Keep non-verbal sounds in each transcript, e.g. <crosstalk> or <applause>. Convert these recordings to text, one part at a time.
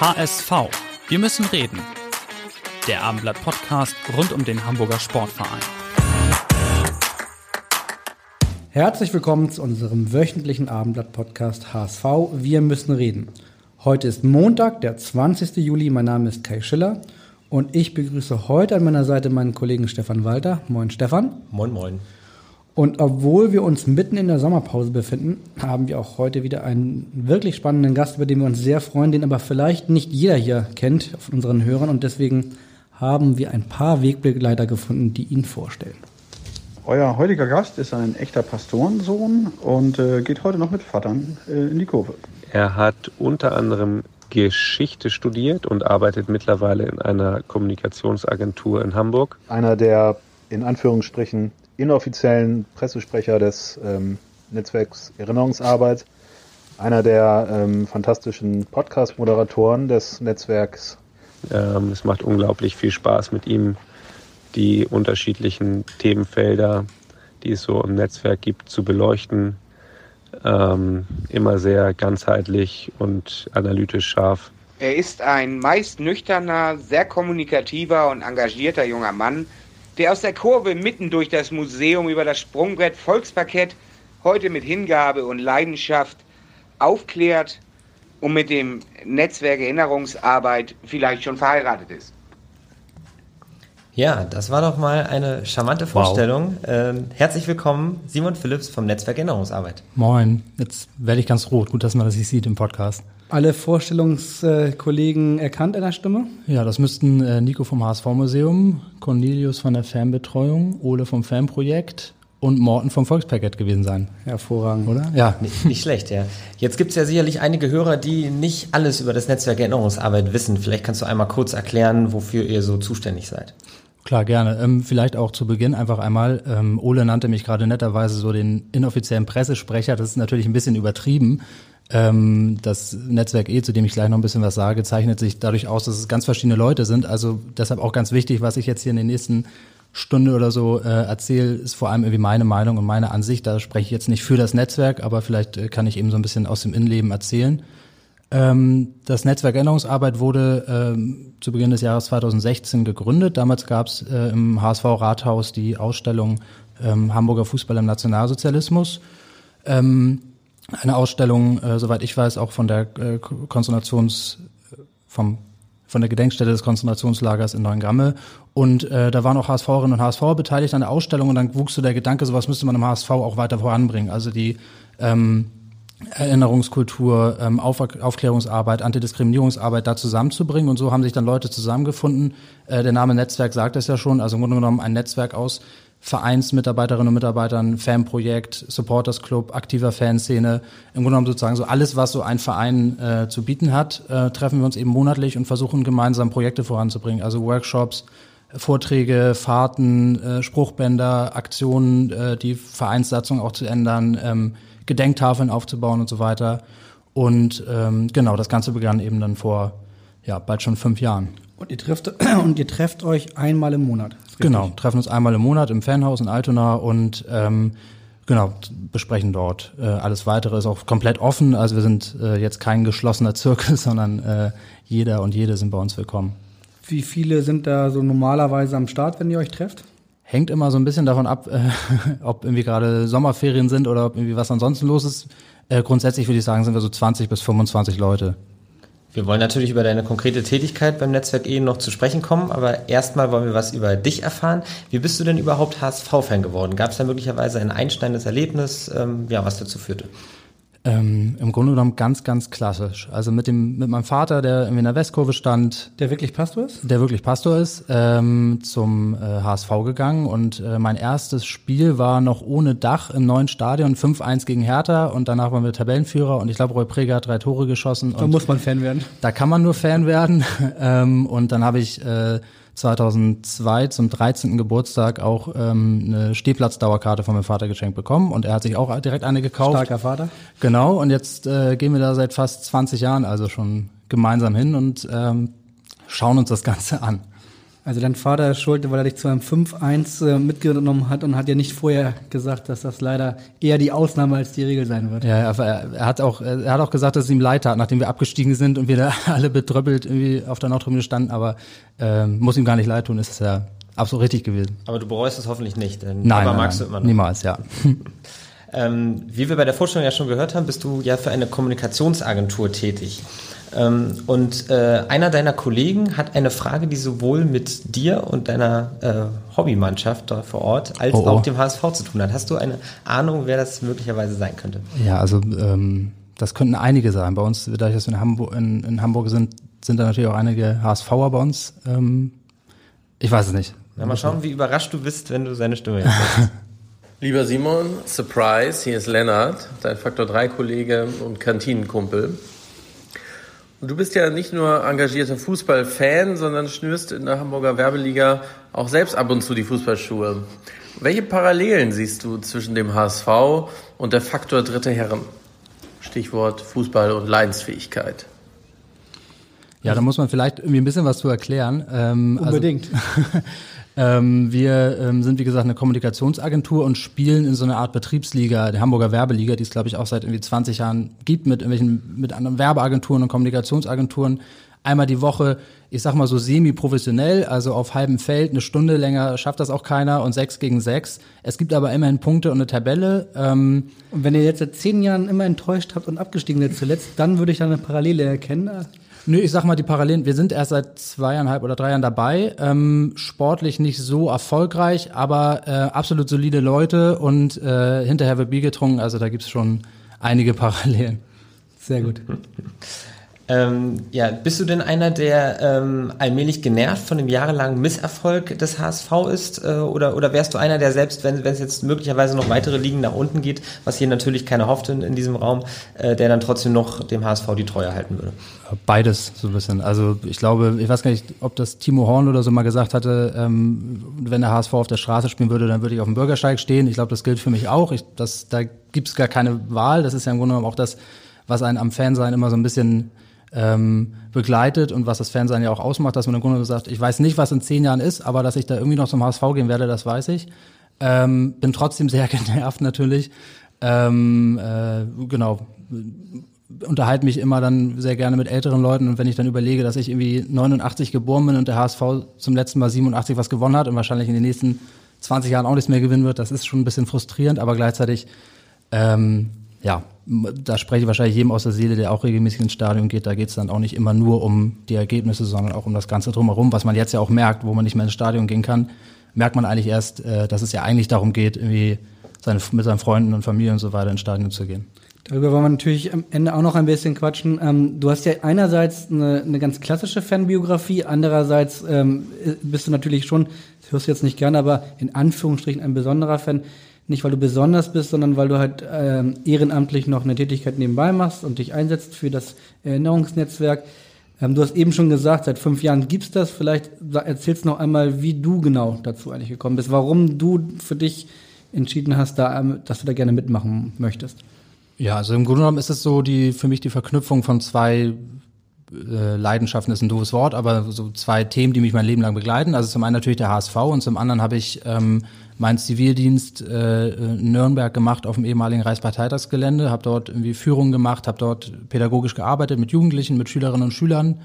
HSV. Wir müssen reden. Der Abendblatt-Podcast rund um den Hamburger Sportverein. Herzlich willkommen zu unserem wöchentlichen Abendblatt-Podcast HSV. Wir müssen reden. Heute ist Montag, der 20. Juli. Mein Name ist Kai Schiller und ich begrüße heute an meiner Seite meinen Kollegen Stefan Walter. Moin, Stefan. Moin, moin. Und obwohl wir uns mitten in der Sommerpause befinden, haben wir auch heute wieder einen wirklich spannenden Gast, über den wir uns sehr freuen, den aber vielleicht nicht jeder hier kennt von unseren Hörern. Und deswegen haben wir ein paar Wegbegleiter gefunden, die ihn vorstellen. Euer heutiger Gast ist ein echter Pastorensohn und äh, geht heute noch mit Vatern äh, in die Kurve. Er hat unter anderem Geschichte studiert und arbeitet mittlerweile in einer Kommunikationsagentur in Hamburg. Einer der in Anführungsstrichen inoffiziellen Pressesprecher des ähm, Netzwerks Erinnerungsarbeit, einer der ähm, fantastischen Podcast-Moderatoren des Netzwerks. Ähm, es macht unglaublich viel Spaß mit ihm, die unterschiedlichen Themenfelder, die es so im Netzwerk gibt, zu beleuchten. Ähm, immer sehr ganzheitlich und analytisch scharf. Er ist ein meist nüchterner, sehr kommunikativer und engagierter junger Mann, der aus der Kurve mitten durch das Museum über das Sprungbrett Volksparkett heute mit Hingabe und Leidenschaft aufklärt und mit dem Netzwerk Erinnerungsarbeit vielleicht schon verheiratet ist. Ja, das war doch mal eine charmante Vorstellung. Wow. Ähm, herzlich willkommen, Simon Phillips vom Netzwerk Erinnerungsarbeit. Moin, jetzt werde ich ganz rot. Gut, dass man das nicht sieht im Podcast. Alle Vorstellungskollegen erkannt in der Stimme? Ja, das müssten äh, Nico vom HSV-Museum, Cornelius von der Fanbetreuung, Ole vom Fanprojekt, und Morten vom Volkspaket gewesen sein. Hervorragend, oder? Ja. Nicht, nicht schlecht, ja. Jetzt gibt es ja sicherlich einige Hörer, die nicht alles über das Netzwerk Erinnerungsarbeit wissen. Vielleicht kannst du einmal kurz erklären, wofür ihr so zuständig seid. Klar, gerne. Ähm, vielleicht auch zu Beginn einfach einmal, ähm, Ole nannte mich gerade netterweise so den inoffiziellen Pressesprecher. Das ist natürlich ein bisschen übertrieben. Ähm, das Netzwerk E, zu dem ich gleich noch ein bisschen was sage, zeichnet sich dadurch aus, dass es ganz verschiedene Leute sind. Also deshalb auch ganz wichtig, was ich jetzt hier in den nächsten Stunde oder so äh, erzähle, ist vor allem irgendwie meine Meinung und meine Ansicht. Da spreche ich jetzt nicht für das Netzwerk, aber vielleicht äh, kann ich eben so ein bisschen aus dem Innenleben erzählen. Ähm, das Netzwerk Erinnerungsarbeit wurde ähm, zu Beginn des Jahres 2016 gegründet. Damals gab es äh, im HSV Rathaus die Ausstellung ähm, Hamburger Fußball im Nationalsozialismus. Ähm, eine Ausstellung, äh, soweit ich weiß, auch von der äh, Konzentrations, vom, von der Gedenkstätte des Konzentrationslagers in Neuengamme. Und äh, da waren auch HSVerinnen und HSV beteiligt an der Ausstellung und dann wuchs so der Gedanke, sowas müsste man im HSV auch weiter voranbringen. Also die ähm, Erinnerungskultur, ähm, Auf Aufklärungsarbeit, Antidiskriminierungsarbeit da zusammenzubringen. Und so haben sich dann Leute zusammengefunden. Äh, der Name Netzwerk sagt es ja schon, also im Grunde genommen ein Netzwerk aus Vereinsmitarbeiterinnen und Mitarbeitern, Fanprojekt, Supporters Club, aktiver Fanszene. Im Grunde genommen sozusagen so alles, was so ein Verein äh, zu bieten hat, äh, treffen wir uns eben monatlich und versuchen gemeinsam Projekte voranzubringen. Also Workshops, Vorträge, Fahrten, äh, Spruchbänder, Aktionen, äh, die Vereinssatzung auch zu ändern, ähm, Gedenktafeln aufzubauen und so weiter. Und ähm, genau, das Ganze begann eben dann vor ja, bald schon fünf Jahren. Und ihr trefft, <clears throat> und ihr trefft euch einmal im Monat. Genau, treffen uns einmal im Monat im Fanhaus in Altona und ähm, genau, besprechen dort. Äh, alles weitere ist auch komplett offen. Also wir sind äh, jetzt kein geschlossener Zirkel, <laughs> sondern äh, jeder und jede sind bei uns willkommen. Wie viele sind da so normalerweise am Start, wenn ihr euch trefft? Hängt immer so ein bisschen davon ab, äh, <laughs> ob irgendwie gerade Sommerferien sind oder ob irgendwie was ansonsten los ist. Äh, grundsätzlich würde ich sagen, sind wir so 20 bis 25 Leute. Wir wollen natürlich über deine konkrete Tätigkeit beim Netzwerk E noch zu sprechen kommen, aber erstmal wollen wir was über dich erfahren. Wie bist du denn überhaupt HSV-Fan geworden? Gab es da möglicherweise ein einsteinendes Erlebnis, ähm, ja, was dazu führte? Ähm, Im Grunde genommen ganz, ganz klassisch. Also mit dem, mit meinem Vater, der irgendwie in der Westkurve stand. Der wirklich Pastor ist? Der wirklich Pastor ist, ähm, zum äh, HSV gegangen und äh, mein erstes Spiel war noch ohne Dach im neuen Stadion, 5-1 gegen Hertha und danach waren wir Tabellenführer und ich glaube, Roy Preger hat drei Tore geschossen. Da muss man Fan werden. Da kann man nur Fan werden. <laughs> ähm, und dann habe ich äh, 2002 zum 13. Geburtstag auch ähm, eine Stehplatzdauerkarte von meinem Vater geschenkt bekommen und er hat sich auch direkt eine gekauft. Starker Vater. Genau, und jetzt äh, gehen wir da seit fast 20 Jahren also schon gemeinsam hin und ähm, schauen uns das Ganze an. Also dein Vater ist schuld, weil er dich zu einem 5-1 äh, mitgenommen hat und hat ja nicht vorher gesagt, dass das leider eher die Ausnahme als die Regel sein wird. Ja, er, er hat auch, er hat auch gesagt, dass es ihm leid tat, nachdem wir abgestiegen sind und wir da <laughs> alle betröppelt irgendwie auf der Nordtribüne standen, aber äh, muss ihm gar nicht leid tun, ist es ja absolut richtig gewesen. Aber du bereust es hoffentlich nicht, denn nein, aber nein, magst nein, du immer noch. Niemals, ja. <laughs> ähm, wie wir bei der Vorstellung ja schon gehört haben, bist du ja für eine Kommunikationsagentur tätig. Ähm, und äh, einer deiner Kollegen hat eine Frage, die sowohl mit dir und deiner äh, Hobbymannschaft da vor Ort als Oh, oh. auch dem HSV zu tun hat. Hast du eine Ahnung, wer das möglicherweise sein könnte? Ja, also ähm, das könnten einige sein. Bei uns, dadurch, dass wir in Hamburg, in, in Hamburg sind, sind da natürlich auch einige HSVer bei uns. Ähm, ich weiß es nicht. Na, mal schauen, wie überrascht du bist, wenn du seine Stimme jetzt hörst. <laughs> Lieber Simon, Surprise, hier ist Lennart, dein Faktor 3 Kollege und Kantinenkumpel. Und du bist ja nicht nur engagierter Fußballfan, sondern schnürst in der Hamburger Werbeliga auch selbst ab und zu die Fußballschuhe. Welche Parallelen siehst du zwischen dem HSV und der Faktor Dritte Herren? Stichwort Fußball und Leidensfähigkeit. Ja, da muss man vielleicht irgendwie ein bisschen was zu erklären. Ähm, Unbedingt. Also, <laughs> ähm, wir ähm, sind, wie gesagt, eine Kommunikationsagentur und spielen in so einer Art Betriebsliga, der Hamburger Werbeliga, die es, glaube ich, auch seit irgendwie 20 Jahren gibt, mit irgendwelchen, mit anderen Werbeagenturen und Kommunikationsagenturen. Einmal die Woche, ich sag mal so semi-professionell, also auf halbem Feld, eine Stunde länger schafft das auch keiner und sechs gegen sechs. Es gibt aber immerhin Punkte und eine Tabelle. Ähm, Und wenn ihr jetzt seit zehn Jahren immer enttäuscht habt und abgestiegen seid zuletzt, dann würde ich da eine Parallele erkennen. Nö, ich sag mal die Parallelen. Wir sind erst seit zweieinhalb oder drei Jahren dabei. Ähm, sportlich nicht so erfolgreich, aber äh, absolut solide Leute und äh, hinterher wird Bier getrunken. Also da gibt's schon einige Parallelen. Sehr gut. <laughs> Ähm, ja, bist du denn einer, der ähm, allmählich genervt von dem jahrelangen Misserfolg des HSV ist? Äh, oder, oder wärst du einer, der selbst, wenn es jetzt möglicherweise noch weitere Ligen nach unten geht, was hier natürlich keiner hofft in, in diesem Raum, äh, der dann trotzdem noch dem HSV die Treue halten würde? Beides so ein bisschen. Also ich glaube, ich weiß gar nicht, ob das Timo Horn oder so mal gesagt hatte, ähm, wenn der HSV auf der Straße spielen würde, dann würde ich auf dem Bürgersteig stehen. Ich glaube, das gilt für mich auch. Ich, das, da gibt's gar keine Wahl. Das ist ja im Grunde genommen auch das, was einen am Fansein immer so ein bisschen ähm, begleitet und was das Fansein ja auch ausmacht, dass man im Grunde sagt, ich weiß nicht, was in zehn Jahren ist, aber dass ich da irgendwie noch zum HSV gehen werde, das weiß ich. Ähm, bin trotzdem sehr <laughs> genervt natürlich. Ähm, äh, genau unterhalte mich immer dann sehr gerne mit älteren Leuten und wenn ich dann überlege, dass ich irgendwie 89 geboren bin und der HSV zum letzten Mal 87 was gewonnen hat und wahrscheinlich in den nächsten 20 Jahren auch nichts mehr gewinnen wird, das ist schon ein bisschen frustrierend, aber gleichzeitig, ähm, ja, da spreche ich wahrscheinlich jedem aus der Seele, der auch regelmäßig ins Stadion geht, da geht es dann auch nicht immer nur um die Ergebnisse, sondern auch um das Ganze drumherum, was man jetzt ja auch merkt, wo man nicht mehr ins Stadion gehen kann, merkt man eigentlich erst, äh, dass es ja eigentlich darum geht, irgendwie seine, mit seinen Freunden und Familie und so weiter ins Stadion zu gehen. Darüber wollen wir natürlich am Ende auch noch ein bisschen quatschen. Ähm, du hast ja einerseits eine, eine ganz klassische Fanbiografie, andererseits ähm, bist du natürlich schon, das hörst du jetzt nicht gerne, aber in Anführungsstrichen ein besonderer Fan. Nicht, weil du besonders bist, sondern weil du halt ähm, ehrenamtlich noch eine Tätigkeit nebenbei machst und dich einsetzt für das Erinnerungsnetzwerk. Ähm, du hast eben schon gesagt, seit fünf Jahren gibt's das. Vielleicht erzählst noch einmal, wie du genau dazu eigentlich gekommen bist, warum du für dich entschieden hast, da, ähm, dass du da gerne mitmachen möchtest. Ja, also im Grunde genommen ist es so die für mich die Verknüpfung von zwei äh, Leidenschaften ist ein doofes Wort, aber so zwei Themen, die mich mein Leben lang begleiten. Also zum einen natürlich der HSV und zum anderen habe ich ähm, meinen Zivildienst äh, in Nürnberg gemacht auf dem ehemaligen Reichsparteitagsgelände, habe dort irgendwie Führung gemacht, habe dort pädagogisch gearbeitet mit Jugendlichen, mit Schülerinnen und Schülern.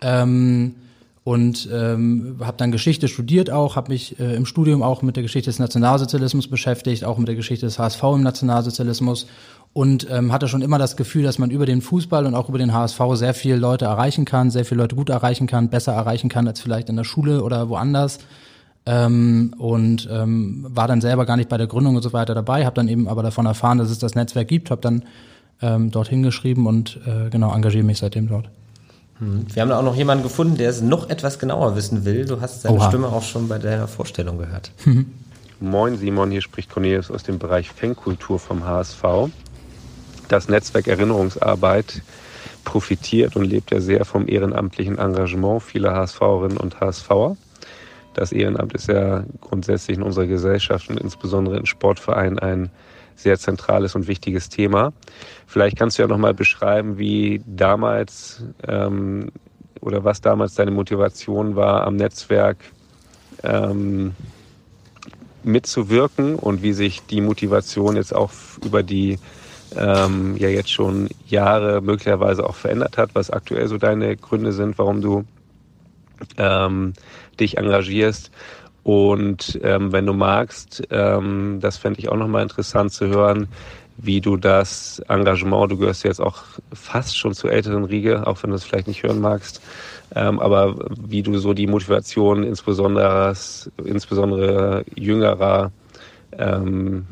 Ähm, und ähm, habe dann Geschichte studiert auch, habe mich äh, im Studium auch mit der Geschichte des Nationalsozialismus beschäftigt, auch mit der Geschichte des HSV im Nationalsozialismus und ähm, hatte schon immer das Gefühl, dass man über den Fußball und auch über den HSV sehr viele Leute erreichen kann, sehr viele Leute gut erreichen kann, besser erreichen kann als vielleicht in der Schule oder woanders. Ähm, und ähm, war dann selber gar nicht bei der Gründung und so weiter dabei, habe dann eben aber davon erfahren, dass es das Netzwerk gibt, habe dann ähm, dorthin geschrieben und äh, genau engagiere mich seitdem dort. Hm. Wir haben da auch noch jemanden gefunden, der es noch etwas genauer wissen will. Du hast seine Oha. Stimme auch schon bei deiner Vorstellung gehört. Moin Simon, hier spricht Cornelius aus dem Bereich Fankultur vom HSV. Das Netzwerk Erinnerungsarbeit profitiert und lebt ja sehr vom ehrenamtlichen Engagement vieler HSVerinnen und HSVer. Das Ehrenamt ist ja grundsätzlich in unserer Gesellschaft und insbesondere in Sportvereinen ein sehr zentrales und wichtiges Thema. Vielleicht kannst du ja noch mal beschreiben, wie damals ähm, oder was damals deine Motivation war, am Netzwerk ähm, mitzuwirken und wie sich die Motivation jetzt auch über die ähm, ja jetzt schon Jahre möglicherweise auch verändert hat, was aktuell so deine Gründe sind, warum du ähm, dich engagierst. Und ähm, wenn du magst, ähm, das fände ich auch nochmal interessant zu hören, wie du das Engagement, du gehörst jetzt auch fast schon zur älteren Riege, auch wenn du es vielleicht nicht hören magst, ähm, aber wie du so die Motivation insbesondere, insbesondere jüngerer ähm,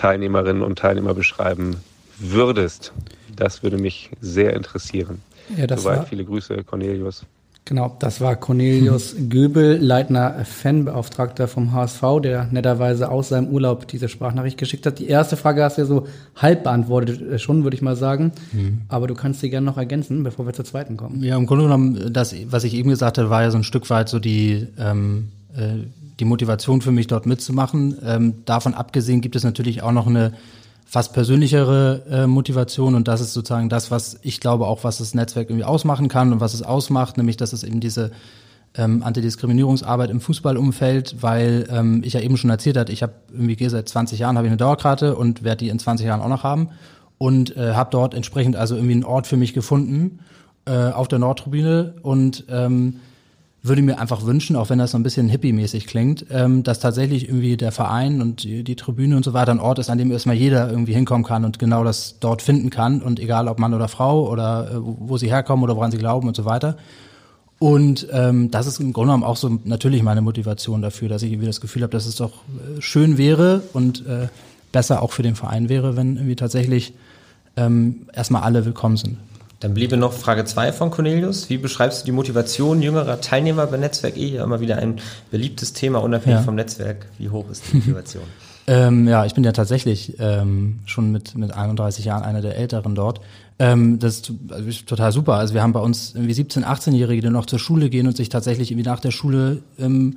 Teilnehmerinnen und Teilnehmer beschreiben würdest. Das würde mich sehr interessieren. Ja, das Soweit war- viele Grüße, Cornelius. Genau, das war Cornelius <laughs> Göbel, Leitner Fanbeauftragter vom HSV, der netterweise aus seinem Urlaub diese Sprachnachricht geschickt hat. Die erste Frage hast du ja so halb beantwortet äh, schon, würde ich mal sagen. Aber du kannst sie gerne noch ergänzen, bevor wir zur zweiten kommen. Ja, im Grunde genommen, das, was ich eben gesagt habe, war ja so ein Stück weit so die, ähm, äh, die Motivation für mich dort mitzumachen. Ähm, davon abgesehen gibt es natürlich auch noch eine fast persönlichere äh, Motivation und das ist sozusagen das, was ich glaube auch, was das Netzwerk irgendwie ausmachen kann und was es ausmacht, nämlich dass es eben diese ähm, Antidiskriminierungsarbeit im Fußballumfeld, weil ähm, ich ja eben schon erzählt hatte, ich habe irgendwie seit 20 Jahren habe ich eine Dauerkarte und werde die in 20 Jahren auch noch haben und äh, habe dort entsprechend also irgendwie einen Ort für mich gefunden äh, auf der Nordtribüne und ähm, würde mir einfach wünschen, auch wenn das so ein bisschen hippie-mäßig klingt, ähm, dass tatsächlich irgendwie der Verein und die, die Tribüne und so weiter ein Ort ist, an dem erstmal jeder irgendwie hinkommen kann und genau das dort finden kann und egal ob Mann oder Frau oder äh, wo sie herkommen oder woran sie glauben und so weiter. Und ähm, das ist im Grunde genommen auch so natürlich meine Motivation dafür, dass ich irgendwie das Gefühl habe, dass es doch äh, schön wäre und äh, besser auch für den Verein wäre, wenn irgendwie tatsächlich ähm, erstmal alle willkommen sind. Dann bliebe noch Frage 2 von Cornelius. Wie beschreibst du die Motivation jüngerer Teilnehmer bei Netzwerk E? Ja, immer wieder ein beliebtes Thema, unabhängig Ja. vom Netzwerk. Wie hoch ist die <laughs> Motivation? Ähm, ja, ich bin ja tatsächlich ähm, schon mit, mit 31 Jahren einer der Älteren dort. Ähm, das ist, also ist total super. Also wir haben bei uns irgendwie 17-, 18-Jährige, die noch zur Schule gehen und sich tatsächlich irgendwie nach der Schule ähm,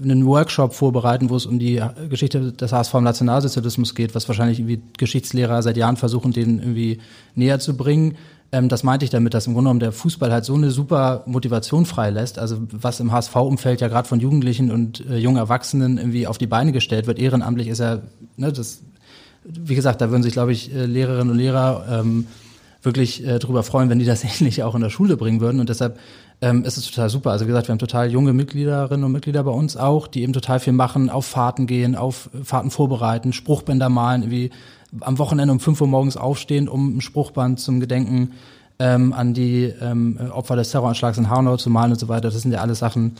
einen Workshop vorbereiten, wo es um die Geschichte des HSV im Nationalsozialismus geht, was wahrscheinlich irgendwie Geschichtslehrer seit Jahren versuchen, denen irgendwie näher zu bringen. Ähm, das meinte ich damit, dass im Grunde genommen der Fußball halt so eine super Motivation freilässt. Also was im HSV-Umfeld ja gerade von Jugendlichen und äh, jungen Erwachsenen irgendwie auf die Beine gestellt wird. Ehrenamtlich ist ja, ne, das, wie gesagt, da würden sich, glaube ich, äh, Lehrerinnen und Lehrer ähm, wirklich äh, darüber freuen, wenn die das <laughs> ähnlich auch in der Schule bringen würden. Und deshalb ähm, ist es total super. Also wie gesagt, wir haben total junge Mitgliederinnen und Mitglieder bei uns auch, die eben total viel machen, auf Fahrten gehen, auf Fahrten vorbereiten, Spruchbänder malen, irgendwie am Wochenende um 5 Uhr morgens aufstehen, um ein Spruchband zum Gedenken ähm, an die ähm, Opfer des Terroranschlags in Hanau zu malen und so weiter. Das sind ja alles Sachen,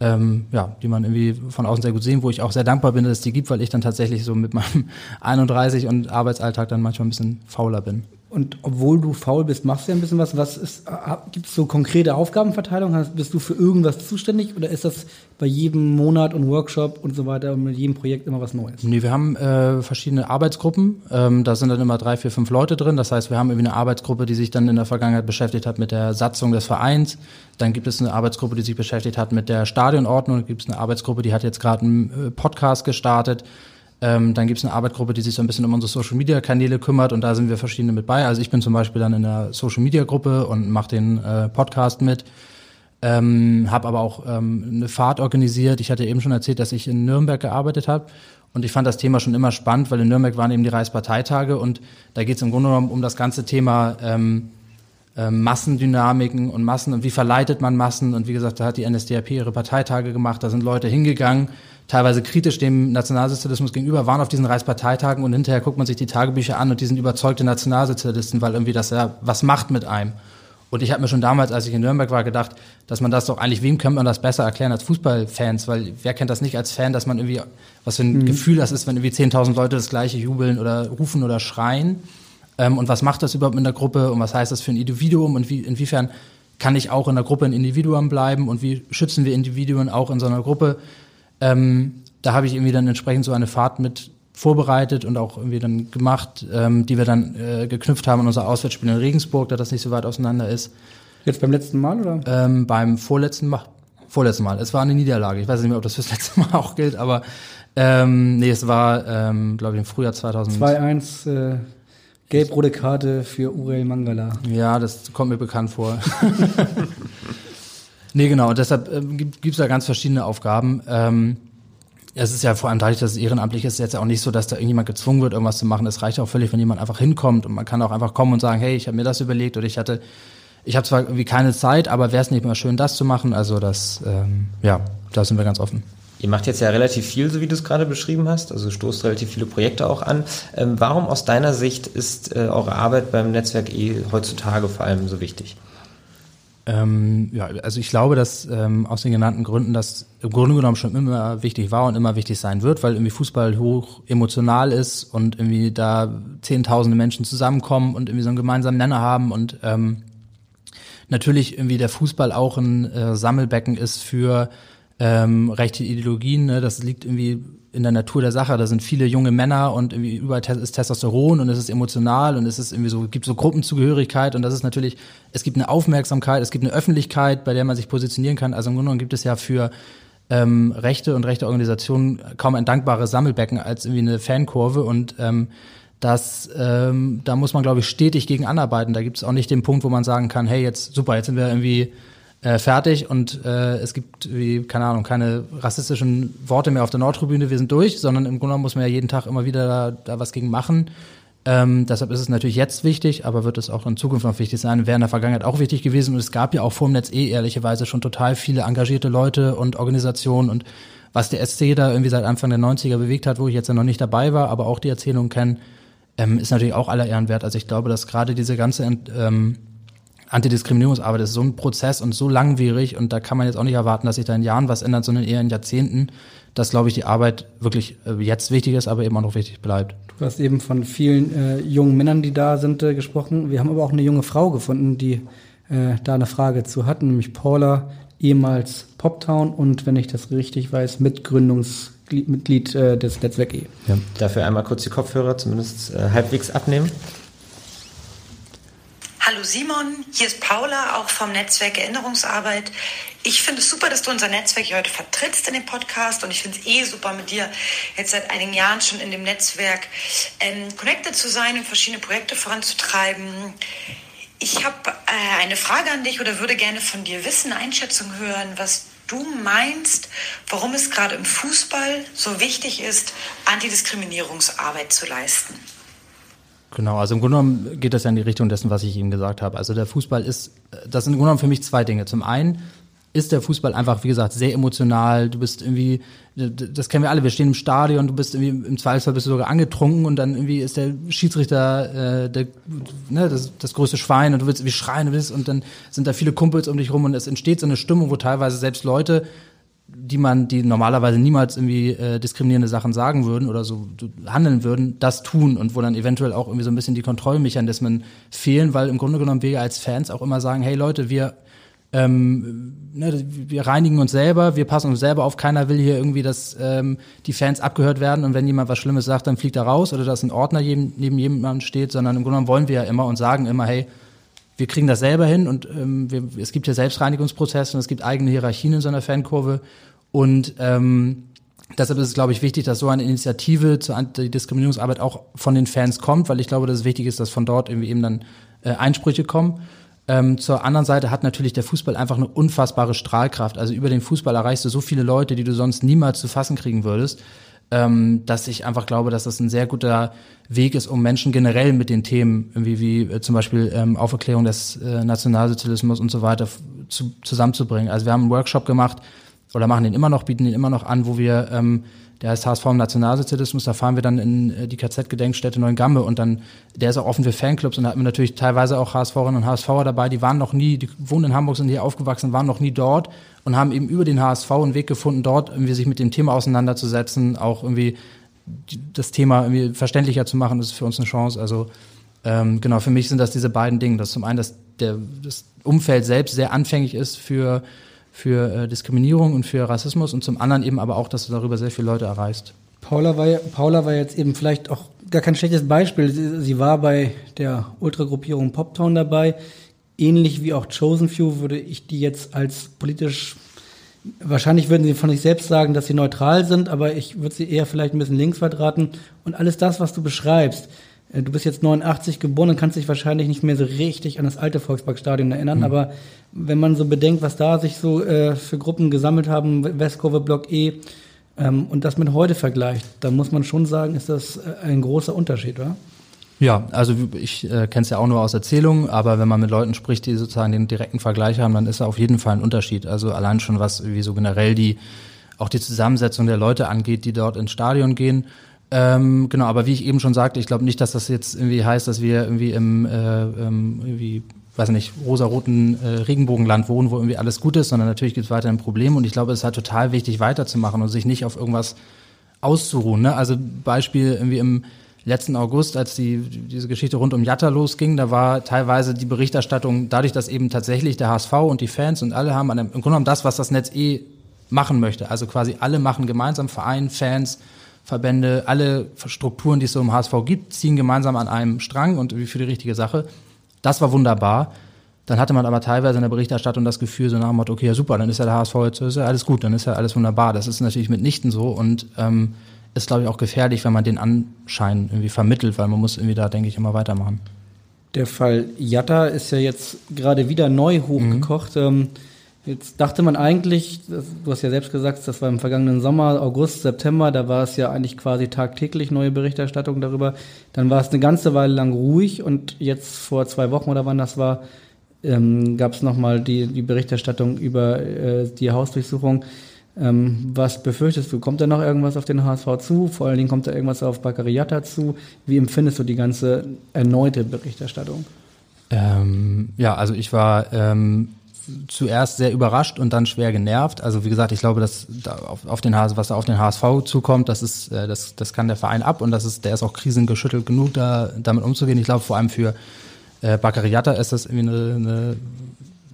ähm, ja, die man irgendwie von außen sehr gut sehen, wo ich auch sehr dankbar bin, dass es die gibt, weil ich dann tatsächlich so mit meinem <laughs> 31 und Arbeitsalltag dann manchmal ein bisschen fauler bin. Und obwohl du faul bist, machst du ja ein bisschen was. Was ist, gibt es so konkrete Aufgabenverteilung? Bist du für irgendwas zuständig oder ist das bei jedem Monat und Workshop und so weiter und mit jedem Projekt immer was Neues? Nee, wir haben äh, verschiedene Arbeitsgruppen. Ähm, da sind dann immer drei, vier, fünf Leute drin. Das heißt, wir haben irgendwie eine Arbeitsgruppe, die sich dann in der Vergangenheit beschäftigt hat mit der Satzung des Vereins. Dann gibt es eine Arbeitsgruppe, die sich beschäftigt hat mit der Stadionordnung. Dann gibt es eine Arbeitsgruppe, die hat jetzt gerade einen äh, Podcast gestartet. Ähm, dann gibt es eine Arbeitsgruppe, die sich so ein bisschen um unsere Social-Media-Kanäle kümmert und da sind wir verschiedene mit bei. Also ich bin zum Beispiel dann in der Social-Media-Gruppe und mache den äh, Podcast mit. Ähm, habe aber auch ähm, eine Fahrt organisiert. Ich hatte eben schon erzählt, dass ich in Nürnberg gearbeitet habe. Und ich fand das Thema schon immer spannend, weil in Nürnberg waren eben die Reichsparteitage und da geht es im Grunde genommen um das ganze Thema ähm, ähm, Massendynamiken und Massen und wie verleitet man Massen. Und wie gesagt, da hat die NSDAP ihre Parteitage gemacht, da sind Leute hingegangen, teilweise kritisch dem Nationalsozialismus gegenüber, waren auf diesen Reichsparteitagen und hinterher guckt man sich die Tagebücher an und die sind überzeugte Nationalsozialisten, weil irgendwie das ja was macht mit einem. Und ich habe mir schon damals, als ich in Nürnberg war, gedacht, dass man das doch eigentlich, wem könnte man das besser erklären als Fußballfans? Weil wer kennt das nicht als Fan, dass man irgendwie, was für ein mhm. Gefühl das ist, wenn irgendwie 10.000 Leute das gleiche jubeln oder rufen oder schreien? Ähm, und was macht das überhaupt mit der Gruppe? Und was heißt das für ein Individuum? Und wie, inwiefern kann ich auch in der Gruppe ein Individuum bleiben? Und wie schützen wir Individuen auch in so einer Gruppe? Ähm, da habe ich irgendwie dann entsprechend so eine Fahrt mit vorbereitet und auch irgendwie dann gemacht, ähm, die wir dann äh, geknüpft haben in unser Auswärtsspiel in Regensburg, da das nicht so weit auseinander ist. Jetzt beim letzten Mal oder? Ähm, beim vorletzten Mal. Vorletzten Mal. Es war eine Niederlage. Ich weiß nicht mehr, ob das fürs <laughs> letzte Mal auch gilt, aber ähm, nee, es war, ähm, glaube ich, im Frühjahr 2000. 2-1 äh, gelb-rote Karte für Uriel Mangala. Ja, das kommt mir bekannt vor. <laughs> nee, genau. Und deshalb ähm, gibt es da ganz verschiedene Aufgaben. Ähm, es ist ja vor allem dadurch, dass es ehrenamtlich ist, jetzt auch nicht so, dass da irgendjemand gezwungen wird, irgendwas zu machen. Es reicht auch völlig, wenn jemand einfach hinkommt und man kann auch einfach kommen und sagen, hey, ich habe mir das überlegt oder ich hatte, ich habe zwar irgendwie keine Zeit, aber wäre es nicht mal schön, das zu machen. Also das, ähm, ja, da sind wir ganz offen. Ihr macht jetzt ja relativ viel, so wie du es gerade beschrieben hast, also stoßt relativ viele Projekte auch an. Ähm, warum aus deiner Sicht ist äh, eure Arbeit beim Netzwerk E heutzutage vor allem so wichtig? Ähm, ja, also ich glaube, dass ähm, aus den genannten Gründen das im Grunde genommen schon immer wichtig war und immer wichtig sein wird, weil irgendwie Fußball hoch emotional ist und irgendwie da zehntausende Menschen zusammenkommen und irgendwie so einen gemeinsamen Nenner haben und ähm, natürlich irgendwie der Fußball auch ein äh, Sammelbecken ist für ähm, rechte Ideologien. Ne? Das liegt irgendwie in der Natur der Sache. Da sind viele junge Männer und irgendwie überall ist Testosteron und es ist emotional und es ist irgendwie so, gibt so Gruppenzugehörigkeit und das ist natürlich, es gibt eine Aufmerksamkeit, es gibt eine Öffentlichkeit, bei der man sich positionieren kann. Also im Grunde genommen gibt es ja für ähm, rechte und rechte Organisationen kaum ein dankbares Sammelbecken als irgendwie eine Fankurve und ähm, das, ähm, da muss man, glaube ich, stetig gegen anarbeiten. Da gibt es auch nicht den Punkt, wo man sagen kann, hey, jetzt super, jetzt sind wir irgendwie äh, fertig und äh, es gibt, wie, keine Ahnung, keine rassistischen Worte mehr auf der Nordtribüne, wir sind durch, sondern im Grunde genommen muss man ja jeden Tag immer wieder da, da was gegen machen. Ähm, deshalb ist es natürlich jetzt wichtig, aber wird es auch in Zukunft noch wichtig sein, wäre in der Vergangenheit auch wichtig gewesen und es gab ja auch vor dem Netz eh ehrlicherweise schon total viele engagierte Leute und Organisationen und was der SC da irgendwie seit Anfang der 90er bewegt hat, wo ich jetzt ja noch nicht dabei war, aber auch die Erzählung kenne, ähm, ist natürlich auch aller Ehren wert. Also ich glaube, dass gerade diese ganze ähm, Antidiskriminierungsarbeit ist so ein Prozess und so langwierig und da kann man jetzt auch nicht erwarten, dass sich da in Jahren was ändert, sondern eher in Jahrzehnten, dass, glaube ich, die Arbeit wirklich äh, jetzt wichtig ist, aber eben auch noch wichtig bleibt. Du hast eben von vielen äh, jungen Männern, die da sind, äh, gesprochen. Wir haben aber auch eine junge Frau gefunden, die äh, da eine Frage zu hat, nämlich Paula, ehemals Poptown und, wenn ich das richtig weiß, Mitgründungsmitglied äh, des Netzwerk E. Ja. Dafür einmal kurz die Kopfhörer zumindest äh, halbwegs abnehmen. Hallo Simon, hier ist Paula, auch vom Netzwerk Erinnerungsarbeit. Ich finde es super, dass du unser Netzwerk heute vertrittst in dem Podcast und ich finde es eh super, mit dir jetzt seit einigen Jahren schon in dem Netzwerk ähm, connected zu sein und verschiedene Projekte voranzutreiben. Ich habe äh, eine Frage an dich oder würde gerne von dir wissen, Einschätzung hören, was du meinst, warum es gerade im Fußball so wichtig ist, Antidiskriminierungsarbeit zu leisten. Genau, also im Grunde genommen geht das ja in die Richtung dessen, was ich eben gesagt habe. Also der Fußball ist, das sind im Grunde genommen für mich zwei Dinge. Zum einen ist der Fußball einfach, wie gesagt, sehr emotional. Du bist irgendwie, das kennen wir alle, wir stehen im Stadion, du bist irgendwie, im Zweifelsfall bist du sogar angetrunken und dann irgendwie ist der Schiedsrichter äh, der, ne, das, das größte Schwein und du willst irgendwie schreien du willst, und dann sind da viele Kumpels um dich rum und es entsteht so eine Stimmung, wo teilweise selbst Leute die man, die normalerweise niemals irgendwie äh, diskriminierende Sachen sagen würden oder so handeln würden, das tun und wo dann eventuell auch irgendwie so ein bisschen die Kontrollmechanismen fehlen, weil im Grunde genommen wir als Fans auch immer sagen, hey Leute, wir ähm, ne, wir reinigen uns selber, wir passen uns selber auf, keiner will hier irgendwie, dass ähm, die Fans abgehört werden und wenn jemand was Schlimmes sagt, dann fliegt er raus oder dass ein Ordner jedem, neben jemandem steht, sondern im Grunde genommen wollen wir ja immer und sagen immer, hey, wir kriegen das selber hin und ähm, wir, es gibt ja Selbstreinigungsprozesse und es gibt eigene Hierarchien in so einer Fankurve und ähm, deshalb ist es, glaube ich, wichtig, dass so eine Initiative zur Antidiskriminierungsarbeit auch von den Fans kommt, weil ich glaube, dass es wichtig ist, dass von dort irgendwie eben dann äh, Einsprüche kommen. Ähm, zur anderen Seite hat natürlich der Fußball einfach eine unfassbare Strahlkraft. Also über den Fußball erreichst du so viele Leute, die du sonst niemals zu fassen kriegen würdest ähm, dass ich einfach glaube, dass das ein sehr guter Weg ist, um Menschen generell mit den Themen, irgendwie wie äh, zum Beispiel ähm, Auferklärung des äh, Nationalsozialismus und so weiter zu, zusammenzubringen. Also wir haben einen Workshop gemacht oder machen den immer noch, bieten den immer noch an, wo wir ähm, der heißt HSV im Nationalsozialismus, da fahren wir dann in äh, die KZ-Gedenkstätte Neuengamme und dann, der ist auch offen für Fanclubs und da hatten wir natürlich teilweise auch HSVerinnen und HSVer dabei, die waren noch nie, die wohnen in Hamburg, sind hier aufgewachsen, waren noch nie dort und haben eben über den HSV einen Weg gefunden, dort irgendwie sich mit dem Thema auseinanderzusetzen, auch irgendwie das Thema irgendwie verständlicher zu machen, ist für uns eine Chance. Also ähm, genau, für mich sind das diese beiden Dinge. Das zum einen, dass der, das Umfeld selbst sehr anfänglich ist für, für äh, Diskriminierung und für Rassismus und zum anderen eben aber auch, dass du darüber sehr viele Leute erreichst. Paula war, Paula war jetzt eben vielleicht auch gar kein schlechtes Beispiel. Sie, sie war bei der Ultragruppierung Poptown dabei. Ähnlich wie auch Chosen Few würde ich die jetzt als politisch Wahrscheinlich würden sie von sich selbst sagen, dass sie neutral sind, aber ich würde sie eher vielleicht ein bisschen links verdrahten. Und alles das, was du beschreibst, äh, du bist jetzt 89 geboren und kannst dich wahrscheinlich nicht mehr so richtig an das alte Volksparkstadion erinnern, mhm. aber wenn man so bedenkt, was da sich so äh, für Gruppen gesammelt haben, Westkurve, Block E, ähm, und das mit heute vergleicht, dann muss man schon sagen, ist das äh, ein großer Unterschied, oder? Ja, also ich äh, kenne es ja auch nur aus Erzählungen, aber wenn man mit Leuten spricht, die sozusagen den direkten Vergleich haben, dann ist da auf jeden Fall ein Unterschied. Also allein schon was wie so generell die auch die Zusammensetzung der Leute angeht, die dort ins Stadion gehen. Ähm, genau, aber wie ich eben schon sagte, ich glaube nicht, dass das jetzt irgendwie heißt, dass wir irgendwie im äh, ähm, irgendwie weiß nicht, rosaroten äh, Regenbogenland wohnen, wo irgendwie alles gut ist, sondern natürlich gibt es weiterhin Probleme und ich glaube, es ist halt total wichtig, weiterzumachen und sich nicht auf irgendwas auszuruhen. Ne? Also Beispiel irgendwie im letzten August, als die, diese Geschichte rund um Jatta losging, da war teilweise die Berichterstattung, dadurch, dass eben tatsächlich der HSV und die Fans und alle haben an dem, im Grunde genommen das, was das Netz eh machen möchte. Also quasi alle machen gemeinsam, Verein, Fans, Verbände, alle Strukturen, die es so im HSV gibt, ziehen gemeinsam an einem Strang und für die richtige Sache. Das war wunderbar. Dann hatte man aber teilweise in der Berichterstattung das Gefühl, so nach dem Motto, okay, ja super, dann ist ja der HSV jetzt, ist ja alles gut, dann ist ja alles wunderbar. Das ist natürlich mitnichten so und ähm, ist, glaube ich, auch gefährlich, wenn man den Anschein irgendwie vermittelt, weil man muss irgendwie da, denke ich, immer weitermachen. Der Fall Jatta ist ja jetzt gerade wieder neu hochgekocht. Mhm. Jetzt dachte man eigentlich, du hast ja selbst gesagt, das war im vergangenen Sommer, August, September, da war es ja eigentlich quasi tagtäglich neue Berichterstattung darüber. Dann war es eine ganze Weile lang ruhig und jetzt vor zwei Wochen oder wann das war, ähm, gab es nochmal die, die Berichterstattung über äh, die Hausdurchsuchung. Ähm, was befürchtest du? Kommt da noch irgendwas auf den HSV zu? Vor allen Dingen kommt da irgendwas auf Bakariata zu? Wie empfindest du die ganze erneute Berichterstattung? Ähm, ja, also ich war ähm, zuerst sehr überrascht und dann schwer genervt. Also wie gesagt, ich glaube, dass da auf, auf den HS, was da auf den HSV zukommt, das ist, äh, das, das kann der Verein ab und das ist, der ist auch krisengeschüttelt genug, da damit umzugehen. Ich glaube, vor allem für äh, Bakariata ist das irgendwie eine, eine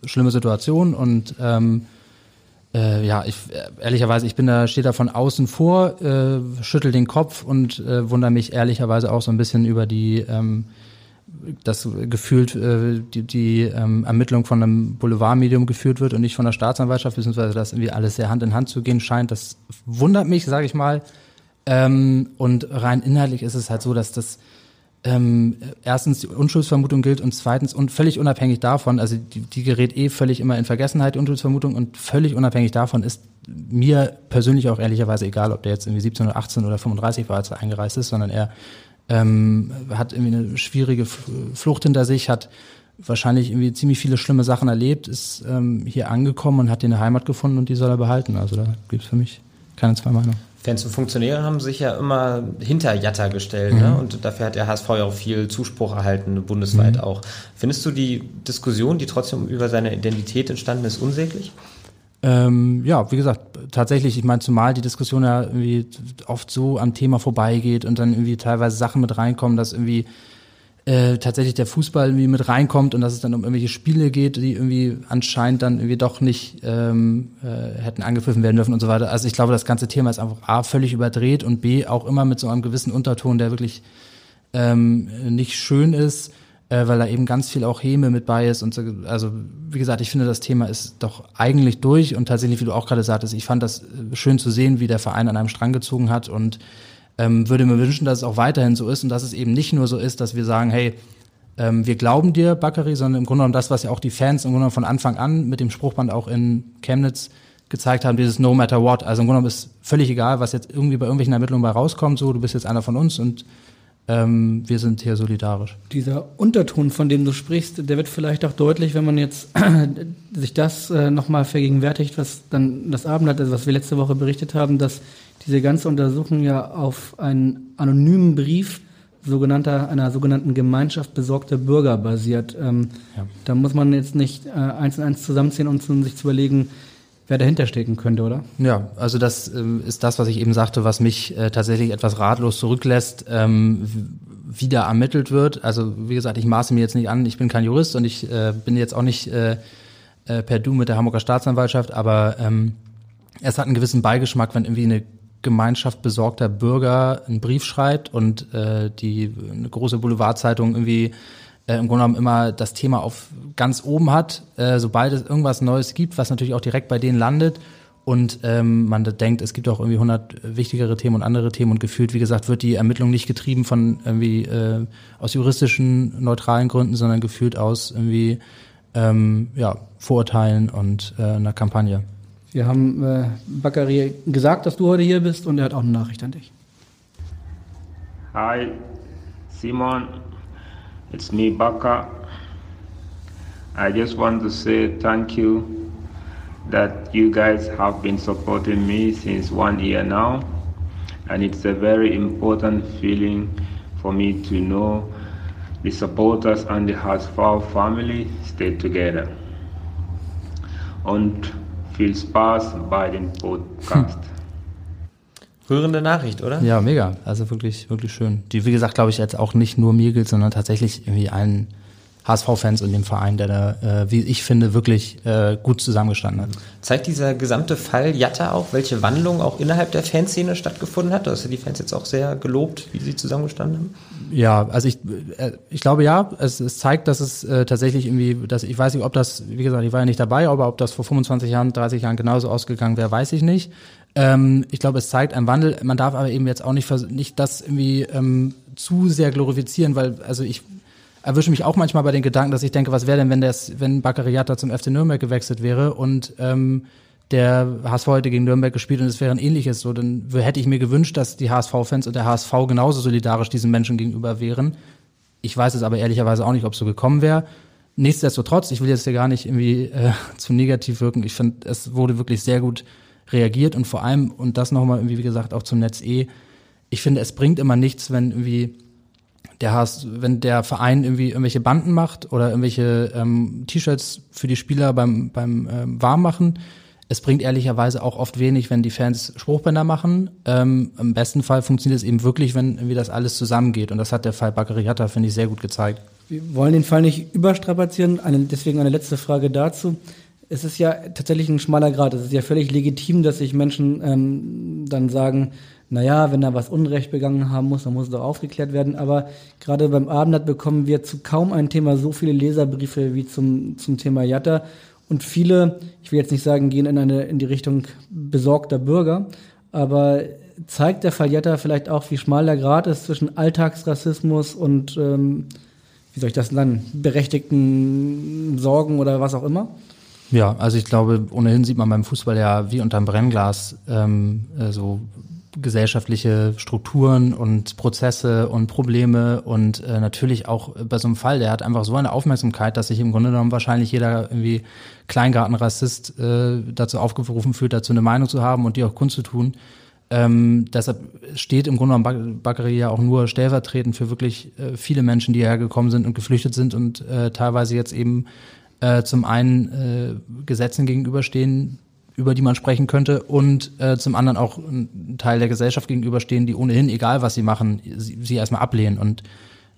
schlimme Situation und ähm, äh, ja, ich ehrlicherweise, ich bin da, stehe da von außen vor, äh, schüttel den Kopf und äh, wundere mich ehrlicherweise auch so ein bisschen über die ähm, das gefühlt äh, die, die ähm, Ermittlung von einem Boulevardmedium geführt wird und nicht von der Staatsanwaltschaft, beziehungsweise dass irgendwie alles sehr Hand in Hand zu gehen scheint. Das wundert mich, sage ich mal. Ähm, und rein inhaltlich ist es halt so, dass das ähm, erstens die Unschuldsvermutung gilt und zweitens und völlig unabhängig davon, also die, die gerät eh völlig immer in Vergessenheit, die Unschuldsvermutung und völlig unabhängig davon ist mir persönlich auch ehrlicherweise egal, ob der jetzt irgendwie 17 oder 18 oder 35 war, als er eingereist ist, sondern er ähm, hat irgendwie eine schwierige Flucht hinter sich, hat wahrscheinlich irgendwie ziemlich viele schlimme Sachen erlebt, ist ähm, hier angekommen und hat hier eine Heimat gefunden und die soll er behalten. Also da gibt es für mich keine zwei Meinungen. Fans und Funktionäre haben sich ja immer hinter Jatta gestellt ne? mhm. ne? und dafür hat der HSV ja auch viel Zuspruch erhalten, bundesweit mhm. auch. Findest du die Diskussion, die trotzdem über seine Identität entstanden ist, unsäglich? Ähm, ja, wie gesagt, tatsächlich, ich meine, zumal die Diskussion ja irgendwie oft so am Thema vorbeigeht und dann irgendwie teilweise Sachen mit reinkommen, dass irgendwie äh, tatsächlich der Fußball irgendwie mit reinkommt und dass es dann um irgendwelche Spiele geht, die irgendwie anscheinend dann irgendwie doch nicht ähm, äh, hätten angepfiffen werden dürfen und so weiter. Also ich glaube, das ganze Thema ist einfach A, völlig überdreht und B, auch immer mit so einem gewissen Unterton, der wirklich ähm, nicht schön ist, äh, weil da eben ganz viel auch Häme mit bei ist und so. Also wie gesagt, ich finde, das Thema ist doch eigentlich durch und tatsächlich, wie du auch gerade sagtest, ich fand das äh, schön zu sehen, wie der Verein an einem Strang gezogen hat und ähm, würde mir wünschen, dass es auch weiterhin so ist und dass es eben nicht nur so ist, dass wir sagen, hey, ähm, wir glauben dir, Bakary, sondern im Grunde genommen das, was ja auch die Fans im Grunde genommen von Anfang an mit dem Spruchband auch in Chemnitz gezeigt haben, dieses No matter what. Also im Grunde genommen ist völlig egal, was jetzt irgendwie bei irgendwelchen Ermittlungen bei rauskommt, so, du bist jetzt einer von uns und ähm, wir sind hier solidarisch. Dieser Unterton, von dem du sprichst, der wird vielleicht auch deutlich, wenn man jetzt <clears throat> sich das äh, nochmal vergegenwärtigt, was dann das Abendblatt, also was wir letzte Woche berichtet haben, dass diese ganze Untersuchung ja auf einen anonymen Brief sogenannter, einer sogenannten Gemeinschaft besorgter Bürger basiert. Ähm, ja. Da muss man jetzt nicht äh, eins und eins zusammenziehen und um sich zu überlegen, wer dahinter stecken könnte, oder? Ja, also das ähm, ist das, was ich eben sagte, was mich äh, tatsächlich etwas ratlos zurücklässt, ähm, wie da ermittelt wird. Also wie gesagt, ich maße mir jetzt nicht an, ich bin kein Jurist und ich äh, bin jetzt auch nicht äh, äh, per Du mit der Hamburger Staatsanwaltschaft, aber ähm, es hat einen gewissen Beigeschmack, wenn irgendwie eine Gemeinschaft besorgter Bürger einen Brief schreibt und äh, die eine große Boulevardzeitung irgendwie äh, im Grunde genommen immer das Thema auf ganz oben hat, äh, sobald es irgendwas Neues gibt, was natürlich auch direkt bei denen landet und ähm, man denkt, es gibt auch irgendwie 100 wichtigere Themen und andere Themen und gefühlt, wie gesagt, wird die Ermittlung nicht getrieben von irgendwie äh, aus juristischen neutralen Gründen, sondern gefühlt aus irgendwie ähm, ja, Vorurteilen und äh, einer Kampagne. Wir haben äh, Bakary gesagt, dass du heute hier bist und er hat auch eine Nachricht an dich. Hi, Simon. It's me, Baka. I just want to say thank you that you guys have been supporting me since one year now. And it's a very important feeling for me to know the supporters and the Hasfau family stay together. Und viel Spaß bei dem Podcast. Rührende Nachricht, oder? Ja, mega. Also wirklich, wirklich schön. Die, wie gesagt, glaube ich, jetzt auch nicht nur mir gilt, sondern tatsächlich irgendwie allen HSV-Fans und dem Verein, der da, äh, wie ich finde, wirklich äh, gut zusammengestanden hat. Zeigt dieser gesamte Fall Jatta auch, welche Wandlung auch innerhalb der Fanszene stattgefunden hat? Hast die Fans jetzt auch sehr gelobt, wie sie zusammengestanden haben? Ja, also ich, äh, ich glaube ja, es, es zeigt, dass es äh, tatsächlich irgendwie, dass ich weiß nicht, ob das, wie gesagt, ich war ja nicht dabei, aber ob das vor 25 Jahren, 30 Jahren genauso ausgegangen wäre, weiß ich nicht. Ähm, ich glaube, es zeigt einen Wandel. Man darf aber eben jetzt auch nicht, nicht das irgendwie ähm, zu sehr glorifizieren, weil, also ich erwische mich auch manchmal bei den Gedanken, dass ich denke, was wäre denn, wenn das, wenn Baccariata zum FC Nürnberg gewechselt wäre und ähm, der HSV heute gegen Nürnberg gespielt und es wäre ein ähnliches so, dann hätte ich mir gewünscht, dass die HSV-Fans und der HSV genauso solidarisch diesen Menschen gegenüber wären. Ich weiß es aber ehrlicherweise auch nicht, ob es so gekommen wäre. Nichtsdestotrotz, ich will jetzt hier gar nicht irgendwie äh, <laughs> zu negativ wirken. Ich finde, es wurde wirklich sehr gut reagiert und vor allem, und das nochmal irgendwie, wie gesagt, auch zum Netz E, ich finde, es bringt immer nichts, wenn irgendwie der hast, wenn der Verein irgendwie irgendwelche Banden macht oder irgendwelche ähm, T-Shirts für die Spieler beim, beim ähm, Warmmachen. Es bringt ehrlicherweise auch oft wenig, wenn die Fans Spruchbänder machen. Ähm, Im besten Fall funktioniert es eben wirklich, wenn irgendwie das alles zusammengeht. Und das hat der Fall Baccariata, finde ich, sehr gut gezeigt. Wir wollen den Fall nicht überstrapazieren. Eine, deswegen eine letzte Frage dazu. Es ist ja tatsächlich ein schmaler Grad. Es ist ja völlig legitim, dass sich Menschen ähm, dann sagen, naja, wenn er was Unrecht begangen haben muss, dann muss es doch aufgeklärt werden. Aber gerade beim Abendblatt bekommen wir zu kaum ein Thema so viele Leserbriefe wie zum, zum Thema Jatta. Und viele, ich will jetzt nicht sagen, gehen in eine, in die Richtung besorgter Bürger. Aber zeigt der Fall Jatta vielleicht auch, wie schmal der Grad ist zwischen Alltagsrassismus und, ähm, wie soll ich das nennen, berechtigten Sorgen oder was auch immer? Ja, also ich glaube, ohnehin sieht man beim Fußball ja wie unterm Brennglas ähm, äh, so gesellschaftliche Strukturen und Prozesse und Probleme und äh, natürlich auch bei so einem Fall, der hat einfach so eine Aufmerksamkeit, dass sich im Grunde genommen wahrscheinlich jeder irgendwie Kleingartenrassist äh, dazu aufgerufen fühlt, dazu eine Meinung zu haben und die auch kundzutun. Ähm, deshalb steht im Grunde genommen Bakary ja auch nur stellvertretend für wirklich äh, viele Menschen, die hergekommen sind und geflüchtet sind und äh, teilweise jetzt eben äh, zum einen äh, Gesetzen gegenüberstehen, über die man sprechen könnte, und äh, zum anderen auch ein Teil der Gesellschaft gegenüberstehen, die ohnehin, egal was sie machen, sie, sie erstmal ablehnen. Und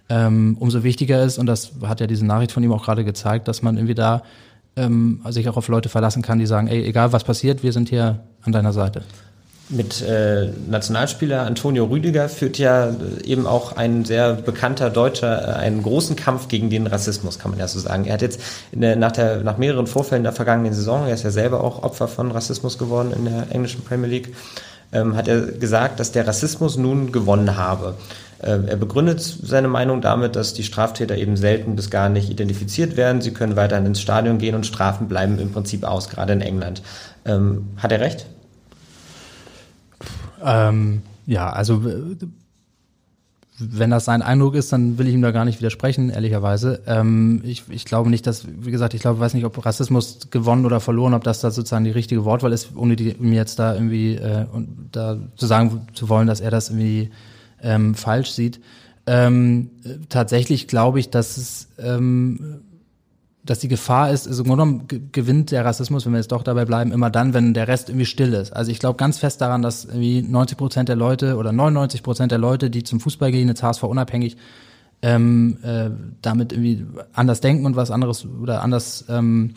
ähm, umso wichtiger ist, und das hat ja diese Nachricht von ihm auch gerade gezeigt, dass man irgendwie da ähm, sich auch auf Leute verlassen kann, die sagen, ey, egal was passiert, wir sind hier an deiner Seite mit äh, Nationalspieler Antonio Rüdiger führt ja äh, eben auch ein sehr bekannter Deutscher äh, einen großen Kampf gegen den Rassismus, kann man ja so sagen. Er hat jetzt der, nach, der, nach mehreren Vorfällen der vergangenen Saison, er ist ja selber auch Opfer von Rassismus geworden in der englischen Premier League, ähm, hat er gesagt, dass der Rassismus nun gewonnen habe. Äh, er begründet seine Meinung damit, dass die Straftäter eben selten bis gar nicht identifiziert werden. Sie können weiterhin ins Stadion gehen und Strafen bleiben im Prinzip aus, gerade in England. Ähm, hat er recht? Ähm, ja, also wenn das sein Eindruck ist, dann will ich ihm da gar nicht widersprechen, ehrlicherweise. Ähm, ich, ich glaube nicht, dass, wie gesagt, ich glaube, weiß nicht, ob Rassismus gewonnen oder verloren, ob das da sozusagen die richtige Wortwahl ist, ohne die, jetzt da irgendwie äh, und da zu sagen zu wollen, dass er das irgendwie ähm, falsch sieht. Ähm, tatsächlich glaube ich, dass es ähm, dass die Gefahr ist, also im Grunde genommen gewinnt der Rassismus, wenn wir jetzt doch dabei bleiben, immer dann, wenn der Rest irgendwie still ist. Also ich glaube ganz fest daran, dass irgendwie 90 Prozent der Leute oder 99 Prozent der Leute, die zum Fußball gehen, jetzt HSV unabhängig, ähm, äh, damit irgendwie anders denken und was anderes oder anders, ähm,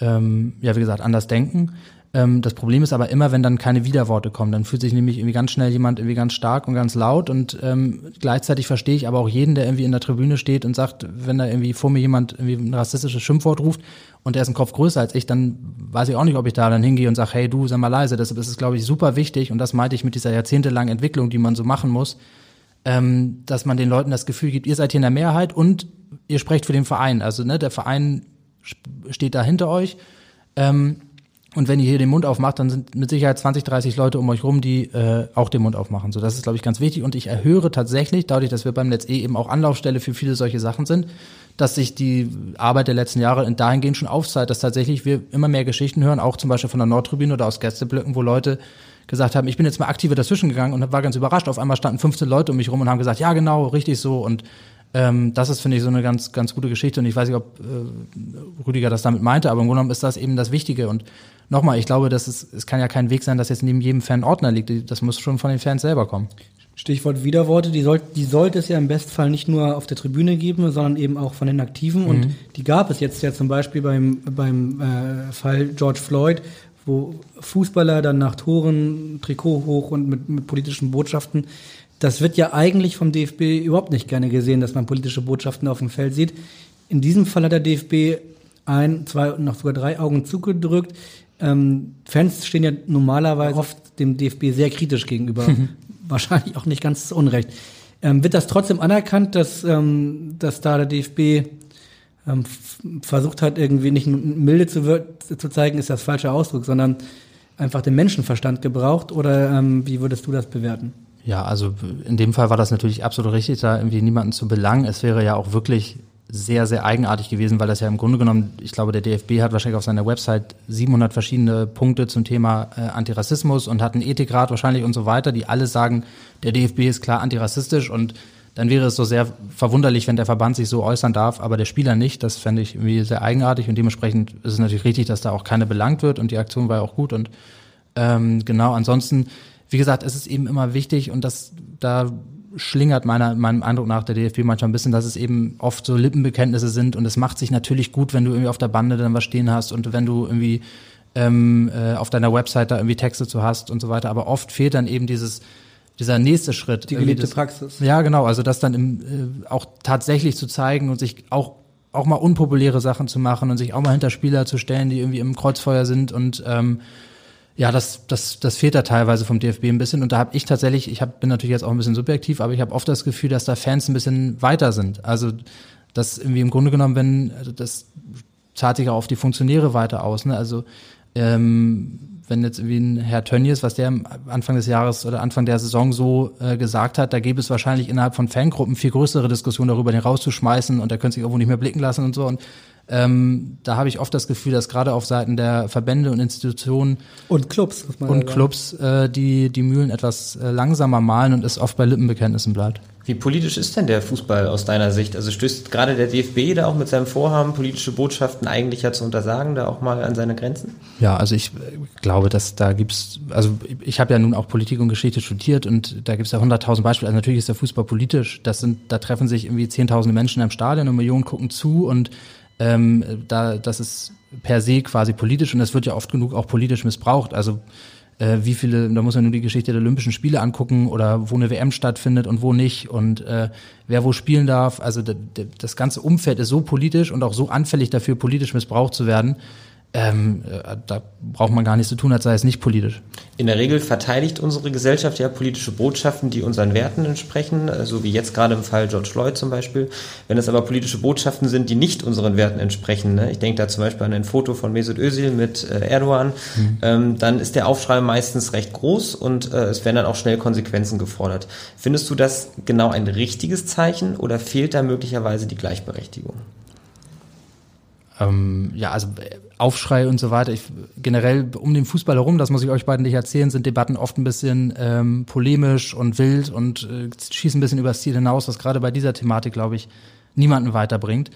ähm, ja wie gesagt, anders denken. Ähm, das Problem ist aber immer, wenn dann keine Widerworte kommen, dann fühlt sich nämlich irgendwie ganz schnell jemand irgendwie ganz stark und ganz laut und ähm, gleichzeitig verstehe ich aber auch jeden, der irgendwie in der Tribüne steht und sagt, wenn da irgendwie vor mir jemand irgendwie ein rassistisches Schimpfwort ruft und der ist ein Kopf größer als ich, dann weiß ich auch nicht, ob ich da dann hingehe und sage, hey du, sei mal leise. Deshalb ist es, glaube ich, super wichtig und das meinte ich mit dieser jahrzehntelangen Entwicklung, die man so machen muss, ähm, dass man den Leuten das Gefühl gibt, ihr seid hier in der Mehrheit und ihr sprecht für den Verein. Also ne, der Verein steht da hinter euch. Ähm, und wenn ihr hier den Mund aufmacht, dann sind mit Sicherheit 20, 30 Leute um euch rum, die äh, auch den Mund aufmachen. So, das ist, glaube ich, ganz wichtig. Und ich erhöre tatsächlich, dadurch, dass wir beim Netz eh eben auch Anlaufstelle für viele solche Sachen sind, dass sich die Arbeit der letzten Jahre dahingehend schon aufzeigt, dass tatsächlich wir immer mehr Geschichten hören, auch zum Beispiel von der Nordtribüne oder aus Gästeblöcken, wo Leute gesagt haben, ich bin jetzt mal aktiver dazwischen gegangen und war ganz überrascht. Auf einmal standen 15 Leute um mich rum und haben gesagt, ja genau, richtig so. Und ähm, das ist, finde ich, so eine ganz, ganz gute Geschichte. Und ich weiß nicht, ob äh, Rüdiger das damit meinte, aber im Grunde genommen ist das eben das Wichtige. Und nochmal, ich glaube, dass es, es kann ja kein Weg sein, dass jetzt neben jedem Fan Ordner liegt. Das muss schon von den Fans selber kommen. Stichwort Widerworte, die, soll, die sollte es ja im Bestfall nicht nur auf der Tribüne geben, sondern eben auch von den Aktiven. Mhm. Und die gab es jetzt ja zum Beispiel beim, beim äh, Fall George Floyd, wo Fußballer dann nach Toren, Trikot hoch und mit, mit politischen Botschaften. Das wird ja eigentlich vom DFB überhaupt nicht gerne gesehen, dass man politische Botschaften auf dem Feld sieht. In diesem Fall hat der DFB ein, zwei und noch sogar drei Augen zugedrückt. Ähm, Fans stehen ja normalerweise oft dem DFB sehr kritisch gegenüber. <laughs> Wahrscheinlich auch nicht ganz zu Unrecht. Ähm, wird das trotzdem anerkannt, dass, ähm, dass da der DFB ähm, versucht hat, irgendwie nicht milde zu, zu zeigen, ist das falsche Ausdruck, sondern einfach den Menschenverstand gebraucht? Oder ähm, wie würdest du das bewerten? Ja, also in dem Fall war das natürlich absolut richtig, da irgendwie niemanden zu belangen. Es wäre ja auch wirklich sehr, sehr eigenartig gewesen, weil das ja im Grunde genommen, ich glaube, der DFB hat wahrscheinlich auf seiner Website 700 verschiedene Punkte zum Thema äh, Antirassismus und hat einen Ethikrat wahrscheinlich und so weiter, die alle sagen, der DFB ist klar antirassistisch und dann wäre es so sehr verwunderlich, wenn der Verband sich so äußern darf, aber der Spieler nicht. Das fände ich irgendwie sehr eigenartig und dementsprechend ist es natürlich richtig, dass da auch keine belangt wird und die Aktion war ja auch gut und ähm, genau, ansonsten, wie gesagt, es ist eben immer wichtig und das da schlingert meiner, meinem Eindruck nach der DFB manchmal ein bisschen, dass es eben oft so Lippenbekenntnisse sind und es macht sich natürlich gut, wenn du irgendwie auf der Bande dann was stehen hast und wenn du irgendwie ähm, äh, auf deiner Website da irgendwie Texte zu hast und so weiter. Aber oft fehlt dann eben dieses dieser nächste Schritt. Die gelebte das, Praxis. Ja, genau. Also das dann im, äh, auch tatsächlich zu zeigen und sich auch auch mal unpopuläre Sachen zu machen und sich auch mal hinter Spieler zu stellen, die irgendwie im Kreuzfeuer sind und ähm, ja, das, das, das fehlt da teilweise vom DFB ein bisschen. Und da habe ich tatsächlich, ich hab, bin natürlich jetzt auch ein bisschen subjektiv, aber ich habe oft das Gefühl, dass da Fans ein bisschen weiter sind. Also das irgendwie im Grunde genommen, wenn das zahlt sich auch auf die Funktionäre weiter aus. Ne? Also ähm, wenn jetzt irgendwie ein Herr Tönnies, was der Anfang des Jahres oder Anfang der Saison so äh, gesagt hat, da gäbe es wahrscheinlich innerhalb von Fangruppen viel größere Diskussionen darüber, den rauszuschmeißen und der könnte sich irgendwo nicht mehr blicken lassen und so. Und ähm, da habe ich oft das Gefühl, dass gerade auf Seiten der Verbände und Institutionen und Clubs und Clubs äh, die die Mühlen etwas äh, langsamer malen und es oft bei Lippenbekenntnissen bleibt. Wie politisch ist denn der Fußball aus deiner Sicht? Also stößt gerade der DFB da auch mit seinem Vorhaben, politische Botschaften eigentlich ja zu untersagen, da auch mal an seine Grenzen? Ja, also ich glaube, dass da gibt's, also ich habe ja nun auch Politik und Geschichte studiert und da gibt's ja hunderttausend Beispiele. Also natürlich ist der Fußball politisch. Das sind, da treffen sich irgendwie zehntausende Menschen im Stadion und Millionen gucken zu und ähm, da, das ist per se quasi politisch und es wird ja oft genug auch politisch missbraucht. Also äh, wie viele, da muss man nur die Geschichte der Olympischen Spiele angucken oder wo eine WM stattfindet und wo nicht und äh, wer wo spielen darf. Also das ganze Umfeld ist so politisch und auch so anfällig dafür, politisch missbraucht zu werden, ähm, äh, da braucht man gar nichts zu tun, als sei es nicht politisch. In der Regel verteidigt unsere Gesellschaft ja politische Botschaften, die unseren Werten entsprechen, äh, so wie jetzt gerade im Fall George Floyd zum Beispiel. Wenn es aber politische Botschaften sind, die nicht unseren Werten entsprechen, ne? ich denke da zum Beispiel an ein Foto von Mesut Özil mit äh, Erdogan, mhm. ähm, dann ist der Aufschrei meistens recht groß und äh, es werden dann auch schnell Konsequenzen gefordert. Findest du das genau ein richtiges Zeichen oder fehlt da möglicherweise die Gleichberechtigung? Ähm, ja, also Aufschrei und so weiter. Ich, generell um den Fußball herum, das muss ich euch beiden nicht erzählen, sind Debatten oft ein bisschen ähm, polemisch und wild und äh, schießen ein bisschen übers Ziel hinaus, was gerade bei dieser Thematik, glaube ich, niemanden weiterbringt.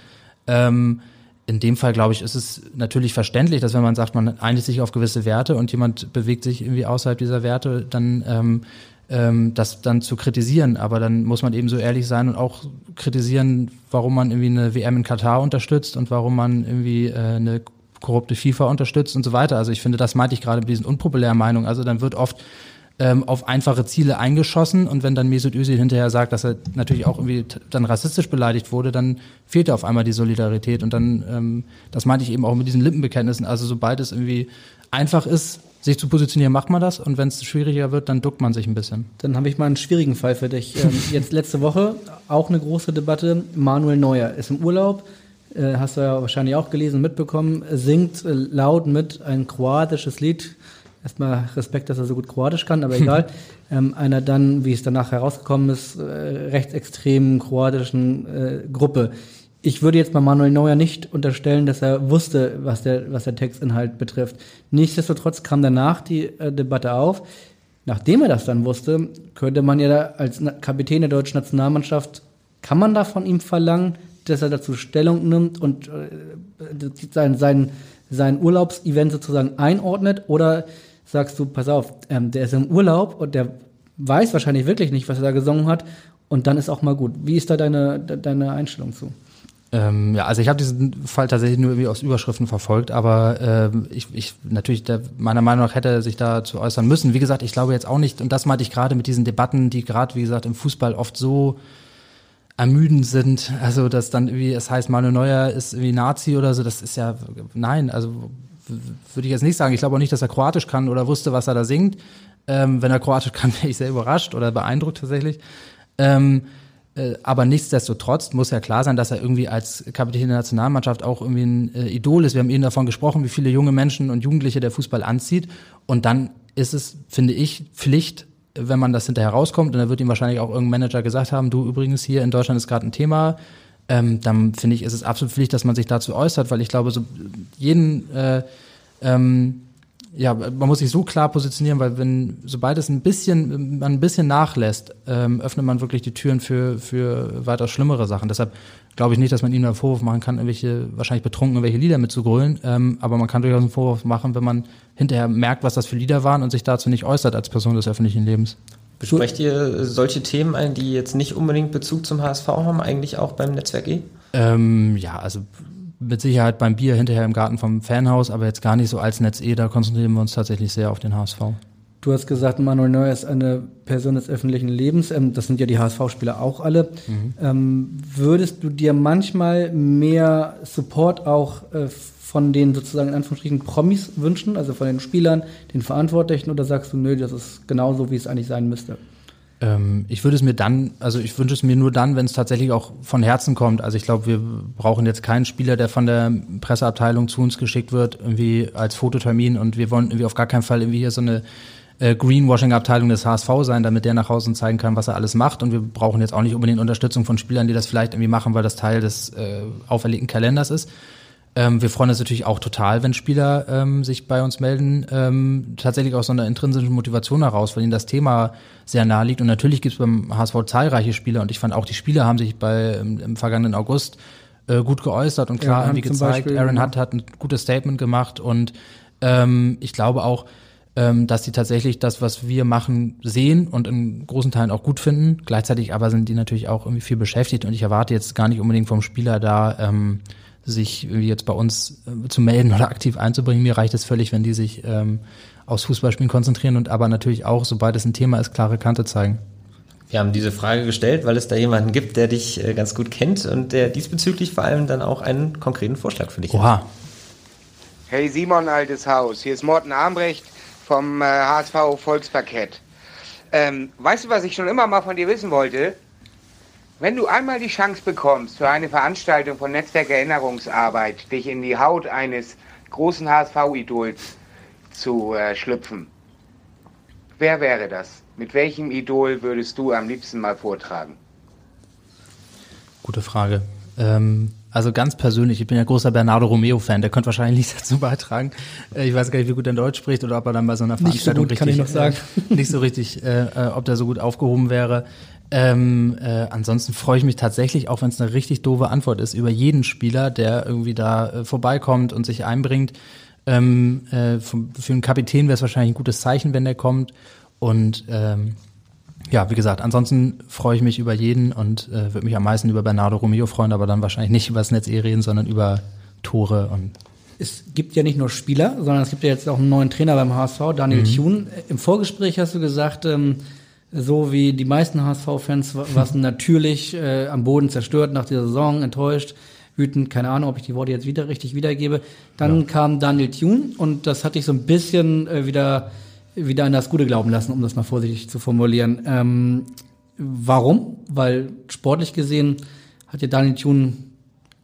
Ähm, in dem Fall, glaube ich, ist es natürlich verständlich, dass wenn man sagt, man einigt sich auf gewisse Werte und jemand bewegt sich irgendwie außerhalb dieser Werte, dann ähm, ähm, das dann zu kritisieren. Aber dann muss man eben so ehrlich sein und auch kritisieren, warum man irgendwie eine WM in Katar unterstützt und warum man irgendwie äh, eine korrupte FIFA unterstützt und so weiter. Also ich finde, das meinte ich gerade mit diesen unpopulären Meinungen. Also dann wird oft ähm, auf einfache Ziele eingeschossen und wenn dann Mesut Özil hinterher sagt, dass er natürlich auch irgendwie dann rassistisch beleidigt wurde, dann fehlt auf einmal die Solidarität und dann, ähm, das meinte ich eben auch mit diesen Lippenbekenntnissen. Also sobald es irgendwie einfach ist, sich zu positionieren, macht man das. Und wenn es schwieriger wird, dann duckt man sich ein bisschen. Dann habe ich mal einen schwierigen Fall für dich. Ähm, <laughs> jetzt letzte Woche auch eine große Debatte. Manuel Neuer ist im Urlaub. Äh, hast du ja wahrscheinlich auch gelesen, mitbekommen. Singt äh, laut mit ein kroatisches Lied. Erstmal Respekt, dass er so gut Kroatisch kann, aber egal. <laughs> ähm, einer dann, wie es danach herausgekommen ist, äh, rechtsextremen kroatischen äh, Gruppe ich würde jetzt bei Manuel Neuer nicht unterstellen, dass er wusste, was der, was der Textinhalt betrifft. Nichtsdestotrotz kam danach die äh, Debatte auf. Nachdem er das dann wusste, könnte man ja als Kapitän der deutschen Nationalmannschaft, kann man da von ihm verlangen, dass er dazu Stellung nimmt und äh, sein, sein, sein Urlaubsevent sozusagen einordnet? Oder sagst du, pass auf, ähm, der ist im Urlaub und der weiß wahrscheinlich wirklich nicht, was er da gesungen hat und dann ist auch mal gut. Wie ist da deine, deine Einstellung zu? Ähm, ja, also ich habe diesen Fall tatsächlich nur irgendwie aus Überschriften verfolgt, aber ähm, ich, ich natürlich der, meiner Meinung nach hätte er sich dazu äußern müssen. Wie gesagt, ich glaube jetzt auch nicht, und das meinte ich gerade mit diesen Debatten, die gerade, wie gesagt, im Fußball oft so ermüdend sind. Also dass dann irgendwie, es heißt, Manuel Neuer ist irgendwie Nazi oder so, das ist ja, nein, also würde ich jetzt nicht sagen. Ich glaube auch nicht, dass er Kroatisch kann oder wusste, was er da singt. Ähm, wenn er Kroatisch kann, <laughs> wäre ich sehr überrascht oder beeindruckt tatsächlich. Ähm, äh, aber nichtsdestotrotz muss ja klar sein, dass er irgendwie als Kapitän der Nationalmannschaft auch irgendwie ein äh, Idol ist. Wir haben eben davon gesprochen, wie viele junge Menschen und Jugendliche der Fußball anzieht. Und dann ist es, finde ich, Pflicht, wenn man das hinterher rauskommt, und da wird ihm wahrscheinlich auch irgendein Manager gesagt haben, du übrigens hier in Deutschland ist gerade ein Thema, ähm, dann finde ich, ist es absolut Pflicht, dass man sich dazu äußert, weil ich glaube, so jeden äh, ähm, ja, man muss sich so klar positionieren, weil wenn, sobald es ein bisschen, man ein bisschen nachlässt, ähm, öffnet man wirklich die Türen für, für weiter schlimmere Sachen. Deshalb glaube ich nicht, dass man ihm einen Vorwurf machen kann, irgendwelche, wahrscheinlich betrunken irgendwelche Lieder mitzugrölen, ähm, aber man kann durchaus einen Vorwurf machen, wenn man hinterher merkt, was das für Lieder waren und sich dazu nicht äußert als Person des öffentlichen Lebens. Besprecht ihr solche Themen ein, die jetzt nicht unbedingt Bezug zum HSV haben, eigentlich auch beim Netzwerk E? Ähm, ja, also mit Sicherheit beim Bier hinterher im Garten vom Fanhaus, aber jetzt gar nicht so als Netz E, da konzentrieren wir uns tatsächlich sehr auf den HSV. Du hast gesagt, Manuel Neuer ist eine Person des öffentlichen Lebens. Ähm, das sind ja die HSV-Spieler auch alle. Mhm. Ähm, würdest du dir manchmal mehr Support auch äh, von den sozusagen in Anführungsstrichen Promis wünschen, also von den Spielern, den Verantwortlichen, oder sagst du, nö, das ist genauso, wie es eigentlich sein müsste? Ähm, ich würde es mir dann, also ich wünsche es mir nur dann, wenn es tatsächlich auch von Herzen kommt. Also ich glaube, wir brauchen jetzt keinen Spieler, der von der Presseabteilung zu uns geschickt wird, irgendwie als Fototermin und wir wollen irgendwie auf gar keinen Fall irgendwie hier so eine äh, Greenwashing-Abteilung des HSV sein, damit der nach Hause zeigen kann, was er alles macht. Und wir brauchen jetzt auch nicht unbedingt Unterstützung von Spielern, die das vielleicht irgendwie machen, weil das Teil des äh, auferlegten Kalenders ist. Ähm, wir freuen uns natürlich auch total, wenn Spieler ähm, sich bei uns melden, ähm, tatsächlich aus so einer intrinsischen Motivation heraus, weil ihnen das Thema sehr nahe liegt. Und natürlich gibt es beim HSV zahlreiche Spieler und ich fand auch die Spieler haben sich bei im, im vergangenen August äh, gut geäußert und klar irgendwie gezeigt. Beispiel, Aaron ja. Hunt hat ein gutes Statement gemacht und ähm, ich glaube auch, ähm, dass sie tatsächlich das, was wir machen, sehen und in großen Teilen auch gut finden. Gleichzeitig aber sind die natürlich auch irgendwie viel beschäftigt und ich erwarte jetzt gar nicht unbedingt vom Spieler da ähm, sich jetzt bei uns äh, zu melden oder aktiv einzubringen. Mir reicht es völlig, wenn die sich ähm, aufs Fußballspielen konzentrieren und aber natürlich auch, sobald es ein Thema ist, klare Kante zeigen. Wir haben diese Frage gestellt, weil es da jemanden gibt, der dich äh, ganz gut kennt und der diesbezüglich vor allem dann auch einen konkreten Vorschlag für dich Oha. hat. Hey Simon, altes Haus. Hier ist Morten Armbrecht vom äh, HSV Volksparkett. Ähm, weißt du, was ich schon immer mal von dir wissen wollte? Wenn du einmal die Chance bekommst, für eine Veranstaltung von Netzwerk Erinnerungsarbeit dich in die Haut eines großen HSV-Idols zu äh, schlüpfen, wer wäre das? Mit welchem Idol würdest du am liebsten mal vortragen? Gute Frage. Ähm, also ganz persönlich, ich bin ja großer Bernardo Romeo-Fan, der könnte wahrscheinlich <laughs> nichts dazu beitragen. Äh, ich weiß gar nicht, wie gut er Deutsch spricht oder ob er dann bei so einer Veranstaltung nicht so gut, richtig, kann ich noch sagen. Äh, nicht so richtig, äh, äh, ob der so gut aufgehoben wäre. Ähm, äh, ansonsten freue ich mich tatsächlich, auch wenn es eine richtig doofe Antwort ist, über jeden Spieler, der irgendwie da äh, vorbeikommt und sich einbringt. Ähm, äh, für einen Kapitän wäre es wahrscheinlich ein gutes Zeichen, wenn der kommt. Und ähm, ja, wie gesagt, ansonsten freue ich mich über jeden und äh, würde mich am meisten über Bernardo Romeo freuen, aber dann wahrscheinlich nicht über das Netz eh reden, sondern über Tore und es gibt ja nicht nur Spieler, sondern es gibt ja jetzt auch einen neuen Trainer beim HSV, Daniel mhm. Thun. Im Vorgespräch hast du gesagt, ähm, so wie die meisten HSV-Fans war es <laughs> natürlich äh, am Boden zerstört nach der Saison, enttäuscht, wütend, keine Ahnung, ob ich die Worte jetzt wieder richtig wiedergebe. Dann ja. kam Daniel Thun und das hatte ich so ein bisschen äh, wieder wieder an das Gute glauben lassen, um das mal vorsichtig zu formulieren. Ähm, warum? Weil sportlich gesehen hat ja Daniel Thun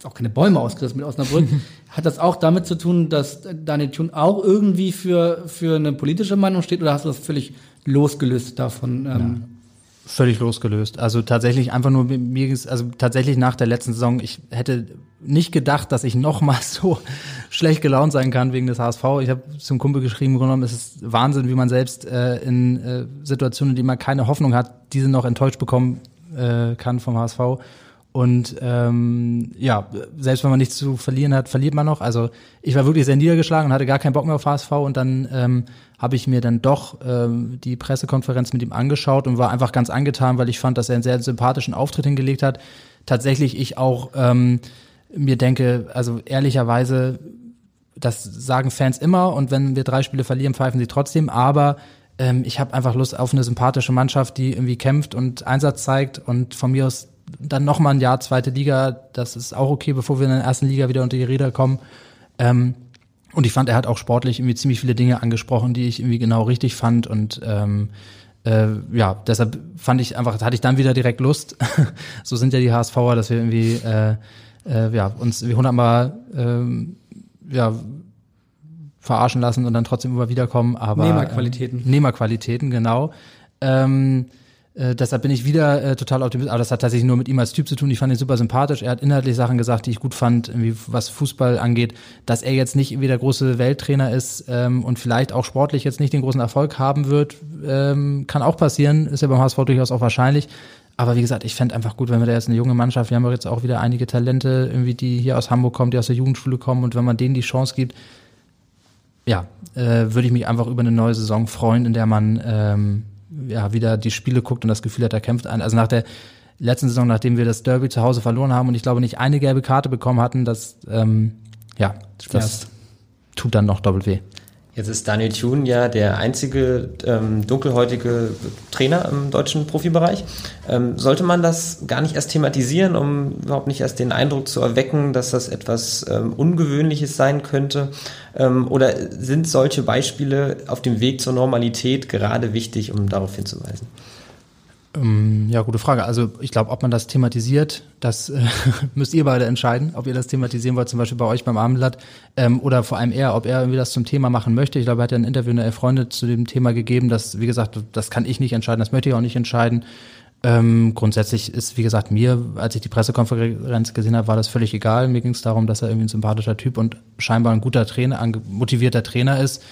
auch keine Bäume ausgerissen mit Osnabrück. <laughs> hat das auch damit zu tun, dass Daniel Thun auch irgendwie für, für eine politische Meinung steht oder hast du das völlig losgelöst davon? Ähm, Völlig losgelöst. Also tatsächlich einfach nur mir, also tatsächlich nach der letzten Saison, ich hätte nicht gedacht, dass ich <laughs> noch mal so schlecht gelaunt sein kann wegen des HSV. Ich habe zum Kumpel geschrieben, genommen, es ist Wahnsinn, wie man selbst äh, in äh, Situationen, in denen man keine Hoffnung hat, diese noch enttäuscht bekommen äh, kann vom HSV. Und ähm, ja, selbst wenn man nichts zu verlieren hat, verliert man noch. Also ich war wirklich sehr niedergeschlagen und hatte gar keinen Bock mehr auf HSV und dann ähm, habe ich mir dann doch ähm, die Pressekonferenz mit ihm angeschaut und war einfach ganz angetan, weil ich fand, dass er einen sehr sympathischen Auftritt hingelegt hat. Tatsächlich ich auch ähm, mir denke, also ehrlicherweise, das sagen Fans immer und wenn wir drei Spiele verlieren, pfeifen sie trotzdem, aber ähm, ich habe einfach Lust auf eine sympathische Mannschaft, die irgendwie kämpft und Einsatz zeigt und von mir aus dann noch mal ein Jahr zweite Liga, das ist auch okay, bevor wir in der ersten Liga wieder unter die Räder kommen. Ähm, und ich fand, er hat auch sportlich irgendwie ziemlich viele Dinge angesprochen, die ich irgendwie genau richtig fand und ähm, äh, ja, deshalb fand ich einfach, hatte ich dann wieder direkt Lust. <laughs> so sind ja die HSVer, dass wir irgendwie äh, äh, ja, uns wie hundertmal ähm, ja, verarschen lassen und dann trotzdem immer wiederkommen. Aber, Nehmerqualitäten. Äh, Nehmerqualitäten, genau. Ähm, äh, deshalb bin ich wieder äh, total optimistisch. Aber das hat tatsächlich nur mit ihm als Typ zu tun. Ich fand ihn super sympathisch. Er hat inhaltlich Sachen gesagt, die ich gut fand, irgendwie was Fußball angeht. Dass er jetzt nicht irgendwie der große Welttrainer ist ähm, und vielleicht auch sportlich jetzt nicht den großen Erfolg haben wird, ähm, kann auch passieren. Ist ja beim HSV durchaus auch wahrscheinlich. Aber wie gesagt, ich fände einfach gut, wenn wir da jetzt eine junge Mannschaft, wir haben jetzt auch wieder einige Talente, irgendwie, die hier aus Hamburg kommen, die aus der Jugendschule kommen und wenn man denen die Chance gibt, ja, äh, würde ich mich einfach über eine neue Saison freuen, in der man ähm, ja, wieder die Spiele guckt und das Gefühl hat, er kämpft ein. Also nach der letzten Saison, nachdem wir das Derby zu Hause verloren haben und ich glaube nicht eine gelbe Karte bekommen hatten, das, ähm, ja, das tut dann noch doppelt weh. Jetzt ist Daniel Thun ja der einzige ähm, dunkelhäutige Trainer im deutschen Profibereich. Ähm, sollte man das gar nicht erst thematisieren, um überhaupt nicht erst den Eindruck zu erwecken, dass das etwas ähm, Ungewöhnliches sein könnte? Ähm, oder sind solche Beispiele auf dem Weg zur Normalität gerade wichtig, um darauf hinzuweisen? Ähm, ja, gute Frage. Also ich glaube, ob man das thematisiert, das äh, <laughs> müsst ihr beide entscheiden, ob ihr das thematisieren wollt, zum Beispiel bei euch beim Abendblatt ähm, oder vor allem er, ob er irgendwie das zum Thema machen möchte. Ich glaube, er hat ja ein Interview in der Freunde zu dem Thema gegeben, dass, wie gesagt, das kann ich nicht entscheiden, das möchte ich auch nicht entscheiden. Ähm, grundsätzlich ist, wie gesagt, mir, als ich die Pressekonferenz gesehen habe, war das völlig egal. Mir ging es darum, dass er irgendwie ein sympathischer Typ und scheinbar ein guter Trainer, ein motivierter Trainer ist.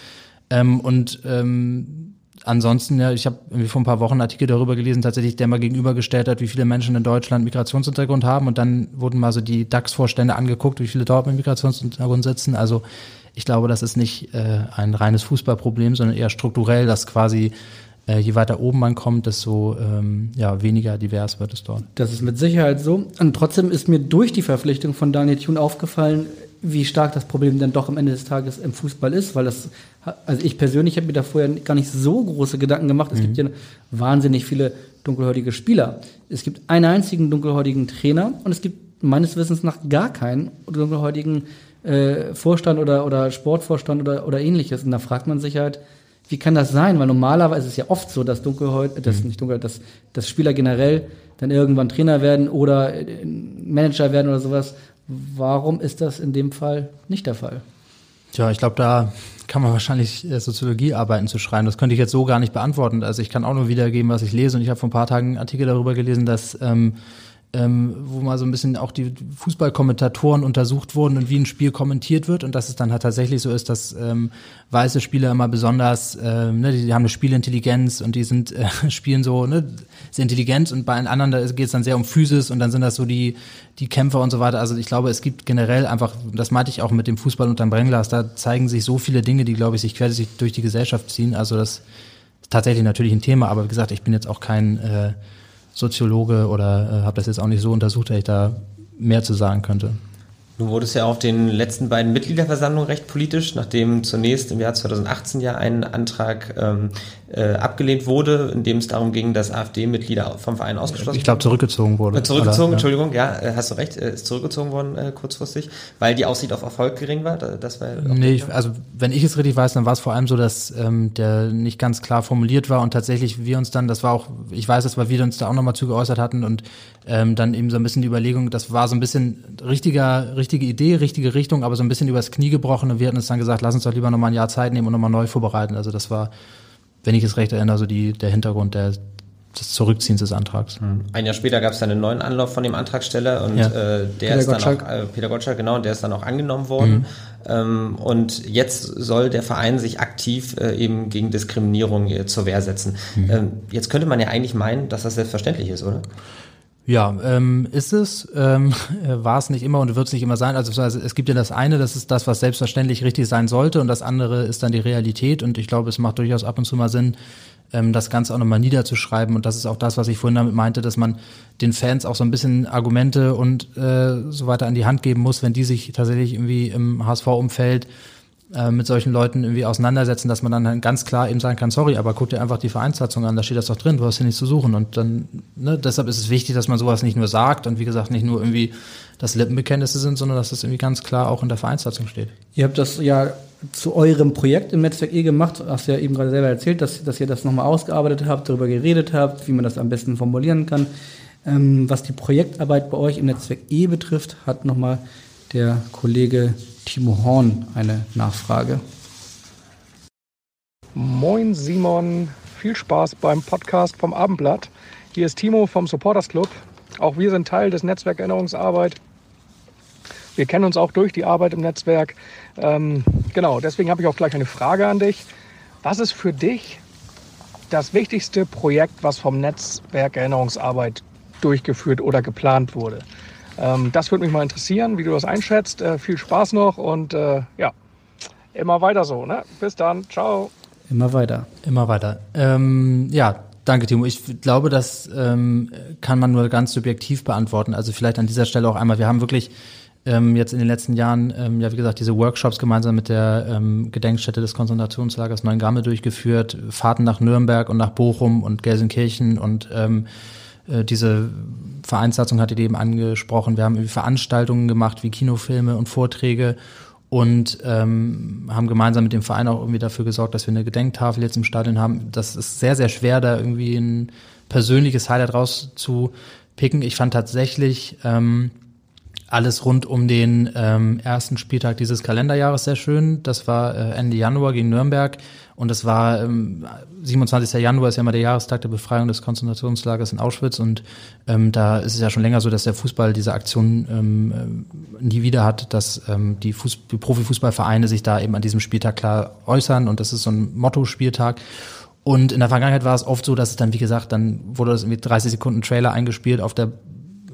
Ähm, und ähm, ansonsten, ja, ich habe vor ein paar Wochen einen Artikel darüber gelesen, tatsächlich, der mal gegenübergestellt hat, wie viele Menschen in Deutschland Migrationshintergrund haben und dann wurden mal so die DAX-Vorstände angeguckt, wie viele dort mit Migrationshintergrund sitzen. Also ich glaube, das ist nicht äh, ein reines Fußballproblem, sondern eher strukturell, dass quasi äh, je weiter oben man kommt, desto ähm, ja, weniger divers wird es dort. Das ist mit Sicherheit so. Und trotzdem ist mir durch die Verpflichtung von Daniel Thun aufgefallen, wie stark das Problem dann doch am Ende des Tages im Fußball ist, weil das, also ich persönlich habe mir da vorher gar nicht so große Gedanken gemacht. Es mhm. gibt ja wahnsinnig viele dunkelhäutige Spieler. Es gibt einen einzigen dunkelhäutigen Trainer und es gibt meines Wissens nach gar keinen dunkelhäutigen äh, Vorstand oder, oder Sportvorstand oder, oder ähnliches. Und da fragt man sich halt, wie kann das sein? Weil normalerweise ist es ja oft so, dass Dunkelhäut, äh, das mhm. nicht dunkel, dass, dass Spieler generell dann irgendwann Trainer werden oder äh, Manager werden oder sowas. Warum ist das in dem Fall nicht der Fall? Tja, ich glaube, da kann man wahrscheinlich äh, Soziologiearbeiten zu schreiben. Das könnte ich jetzt so gar nicht beantworten. Also ich kann auch nur wiedergeben, was ich lese. Und ich habe vor ein paar Tagen einen Artikel darüber gelesen, dass ähm, ähm, wo mal so ein bisschen auch die Fußballkommentatoren untersucht wurden und wie ein Spiel kommentiert wird und dass es dann halt tatsächlich so ist, dass ähm, weiße Spieler immer besonders, ähm, ne, die, die haben eine Spielintelligenz und die sind äh, <laughs> spielen so ne, sehr intelligent und bei den anderen da geht es dann sehr um Physis und dann sind das so die die Kämpfer und so weiter. Also ich glaube, es gibt generell einfach, das meinte ich auch mit dem Fußball unterm Brennglas, da zeigen sich so viele Dinge, die glaube ich sich quer durch die Gesellschaft ziehen. Also das ist tatsächlich natürlich ein Thema, aber wie gesagt, ich bin jetzt auch kein äh, Soziologe oder äh, habe das jetzt auch nicht so untersucht, dass ich da mehr zu sagen könnte. Du wurdest ja auf den letzten beiden Mitgliederversammlungen recht politisch, nachdem zunächst im Jahr 2018 ja ein Antrag ähm, äh, abgelehnt wurde, in dem es darum ging, dass AfD-Mitglieder vom Verein ausgeschlossen Ich glaube, zurückgezogen wurde. Äh, zurückgezogen, oder, Entschuldigung, ja, äh, hast du recht, ist zurückgezogen worden äh, kurzfristig, weil die Aussicht auf Erfolg gering war. Das war nee, ich, also wenn ich es richtig weiß, dann war es vor allem so, dass ähm, der nicht ganz klar formuliert war und tatsächlich wir uns dann, das war auch, ich weiß weil wir uns da auch nochmal zu geäußert hatten und ähm, dann eben so ein bisschen die Überlegung, das war so ein bisschen richtiger, richtige Idee, richtige Richtung, aber so ein bisschen übers Knie gebrochen und wir hatten uns dann gesagt, lass uns doch lieber nochmal ein Jahr Zeit nehmen und nochmal neu vorbereiten. Also das war wenn ich es recht erinnere, so die, der Hintergrund der, des Zurückziehens des Antrags. Hm. Ein Jahr später gab es dann einen neuen Anlauf von dem Antragsteller und ja. äh, der Peter ist dann Gottschalk. auch, äh, Peter Gottschalk, genau, und der ist dann auch angenommen worden. Mhm. Ähm, und jetzt soll der Verein sich aktiv äh, eben gegen Diskriminierung äh, zur Wehr setzen. Mhm. Ähm, jetzt könnte man ja eigentlich meinen, dass das selbstverständlich ist, oder? Ja, ähm, ist es, ähm, <laughs> war es nicht immer und wird es nicht immer sein. Also, es gibt ja das eine, das ist das, was selbstverständlich richtig sein sollte und das andere ist dann die Realität und ich glaube, es macht durchaus ab und zu mal Sinn, ähm, das Ganze auch nochmal niederzuschreiben und das ist auch das, was ich vorhin damit meinte, dass man den Fans auch so ein bisschen Argumente und äh, so weiter an die Hand geben muss, wenn die sich tatsächlich irgendwie im HSV-Umfeld äh, mit solchen Leuten irgendwie auseinandersetzen, dass man dann halt ganz klar eben sagen kann, sorry, aber guck dir einfach die Vereinssatzung an, da steht das doch drin, du hast hier nichts zu suchen. Und dann, ne, deshalb ist es wichtig, dass man sowas nicht nur sagt und wie gesagt nicht nur irgendwie das Lippenbekenntnisse sind, sondern dass das irgendwie ganz klar auch in der Vereinssatzung steht. Ihr habt das ja zu eurem Projekt im Netzwerk E gemacht, hast ja eben gerade selber erzählt, dass, dass ihr das nochmal ausgearbeitet habt, darüber geredet habt, wie man das am besten formulieren kann. Ähm, was die Projektarbeit bei euch im Netzwerk E betrifft, hat nochmal der Kollege Timo Horn eine Nachfrage. Moin Simon, viel Spaß beim Podcast vom Abendblatt. Hier ist Timo vom Supporters Club. Auch wir sind Teil des Netzwerk Erinnerungsarbeit. Wir kennen uns auch durch die Arbeit im Netzwerk. Ähm, genau, deswegen habe ich auch gleich eine Frage an dich. Was ist für dich das wichtigste Projekt, was vom Netzwerk Erinnerungsarbeit durchgeführt oder geplant wurde? Ähm, das würde mich mal interessieren, wie du das einschätzt. Äh, viel Spaß noch und äh, ja, immer weiter so. Ne? Bis dann, ciao. Immer weiter. Immer weiter. Ähm, ja, danke Timo. Ich glaube, das ähm, kann man nur ganz subjektiv beantworten. Also vielleicht an dieser Stelle auch einmal, wir haben wirklich ähm, jetzt in den letzten Jahren, ähm, ja wie gesagt, diese Workshops gemeinsam mit der ähm, Gedenkstätte des Konzentrationslagers Neuengamme durchgeführt, Fahrten nach Nürnberg und nach Bochum und Gelsenkirchen und ähm, äh, diese Vereinssatzung hatte die eben angesprochen. Wir haben Veranstaltungen gemacht wie Kinofilme und Vorträge und ähm, haben gemeinsam mit dem Verein auch irgendwie dafür gesorgt, dass wir eine Gedenktafel jetzt im Stadion haben. Das ist sehr, sehr schwer, da irgendwie ein persönliches Highlight rauszupicken. Ich fand tatsächlich ähm, alles rund um den ähm, ersten Spieltag dieses Kalenderjahres sehr schön. Das war äh, Ende Januar gegen Nürnberg und das war ähm, 27. Januar ist ja immer der Jahrestag der Befreiung des Konzentrationslagers in Auschwitz und ähm, da ist es ja schon länger so, dass der Fußball diese Aktion ähm, äh, nie wieder hat, dass ähm, die, Fuß die Profifußballvereine sich da eben an diesem Spieltag klar äußern und das ist so ein Motto-Spieltag. Und in der Vergangenheit war es oft so, dass es dann, wie gesagt, dann wurde das irgendwie 30 Sekunden Trailer eingespielt auf der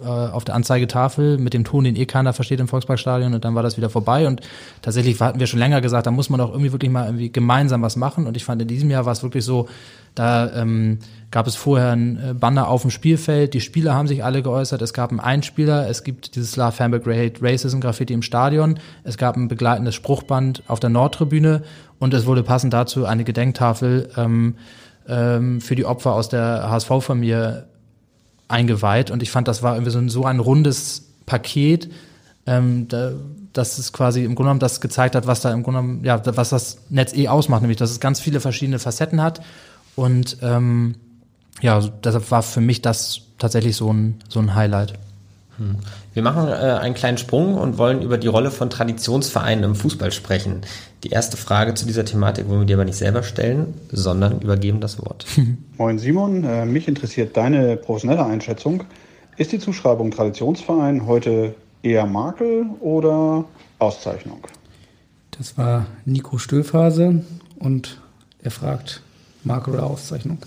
äh, auf der Anzeigetafel mit dem Ton, den eh keiner versteht im Volksparkstadion und dann war das wieder vorbei. Und tatsächlich hatten wir schon länger gesagt, da muss man doch irgendwie wirklich mal irgendwie gemeinsam was machen. Und ich fand in diesem Jahr war es wirklich so, da ähm, gab es vorher ein äh, Banner auf dem Spielfeld, die Spieler haben sich alle geäußert, es gab einen Einspieler, es gibt dieses Love Hamburg Hate Racism Graffiti im Stadion, es gab ein begleitendes Spruchband auf der Nordtribüne. Und es wurde passend dazu eine Gedenktafel ähm, ähm, für die Opfer aus der HSV-Familie eingeweiht und ich fand, das war irgendwie so ein, so ein rundes Paket, ähm, da, dass es quasi im Grunde genommen das gezeigt hat, was da im Grunde genommen, ja, was das Netz eh ausmacht, nämlich dass es ganz viele verschiedene Facetten hat. Und ähm, ja, also deshalb war für mich das tatsächlich so ein, so ein Highlight. Hm. Wir machen äh, einen kleinen Sprung und wollen über die Rolle von Traditionsvereinen im Fußball sprechen. Die erste Frage zu dieser Thematik wollen wir dir aber nicht selber stellen, sondern übergeben das Wort. <laughs> Moin Simon, äh, mich interessiert deine professionelle Einschätzung. Ist die Zuschreibung Traditionsverein heute eher Makel oder Auszeichnung? Das war Nico Stöhlphase und er fragt Makel oder Auszeichnung.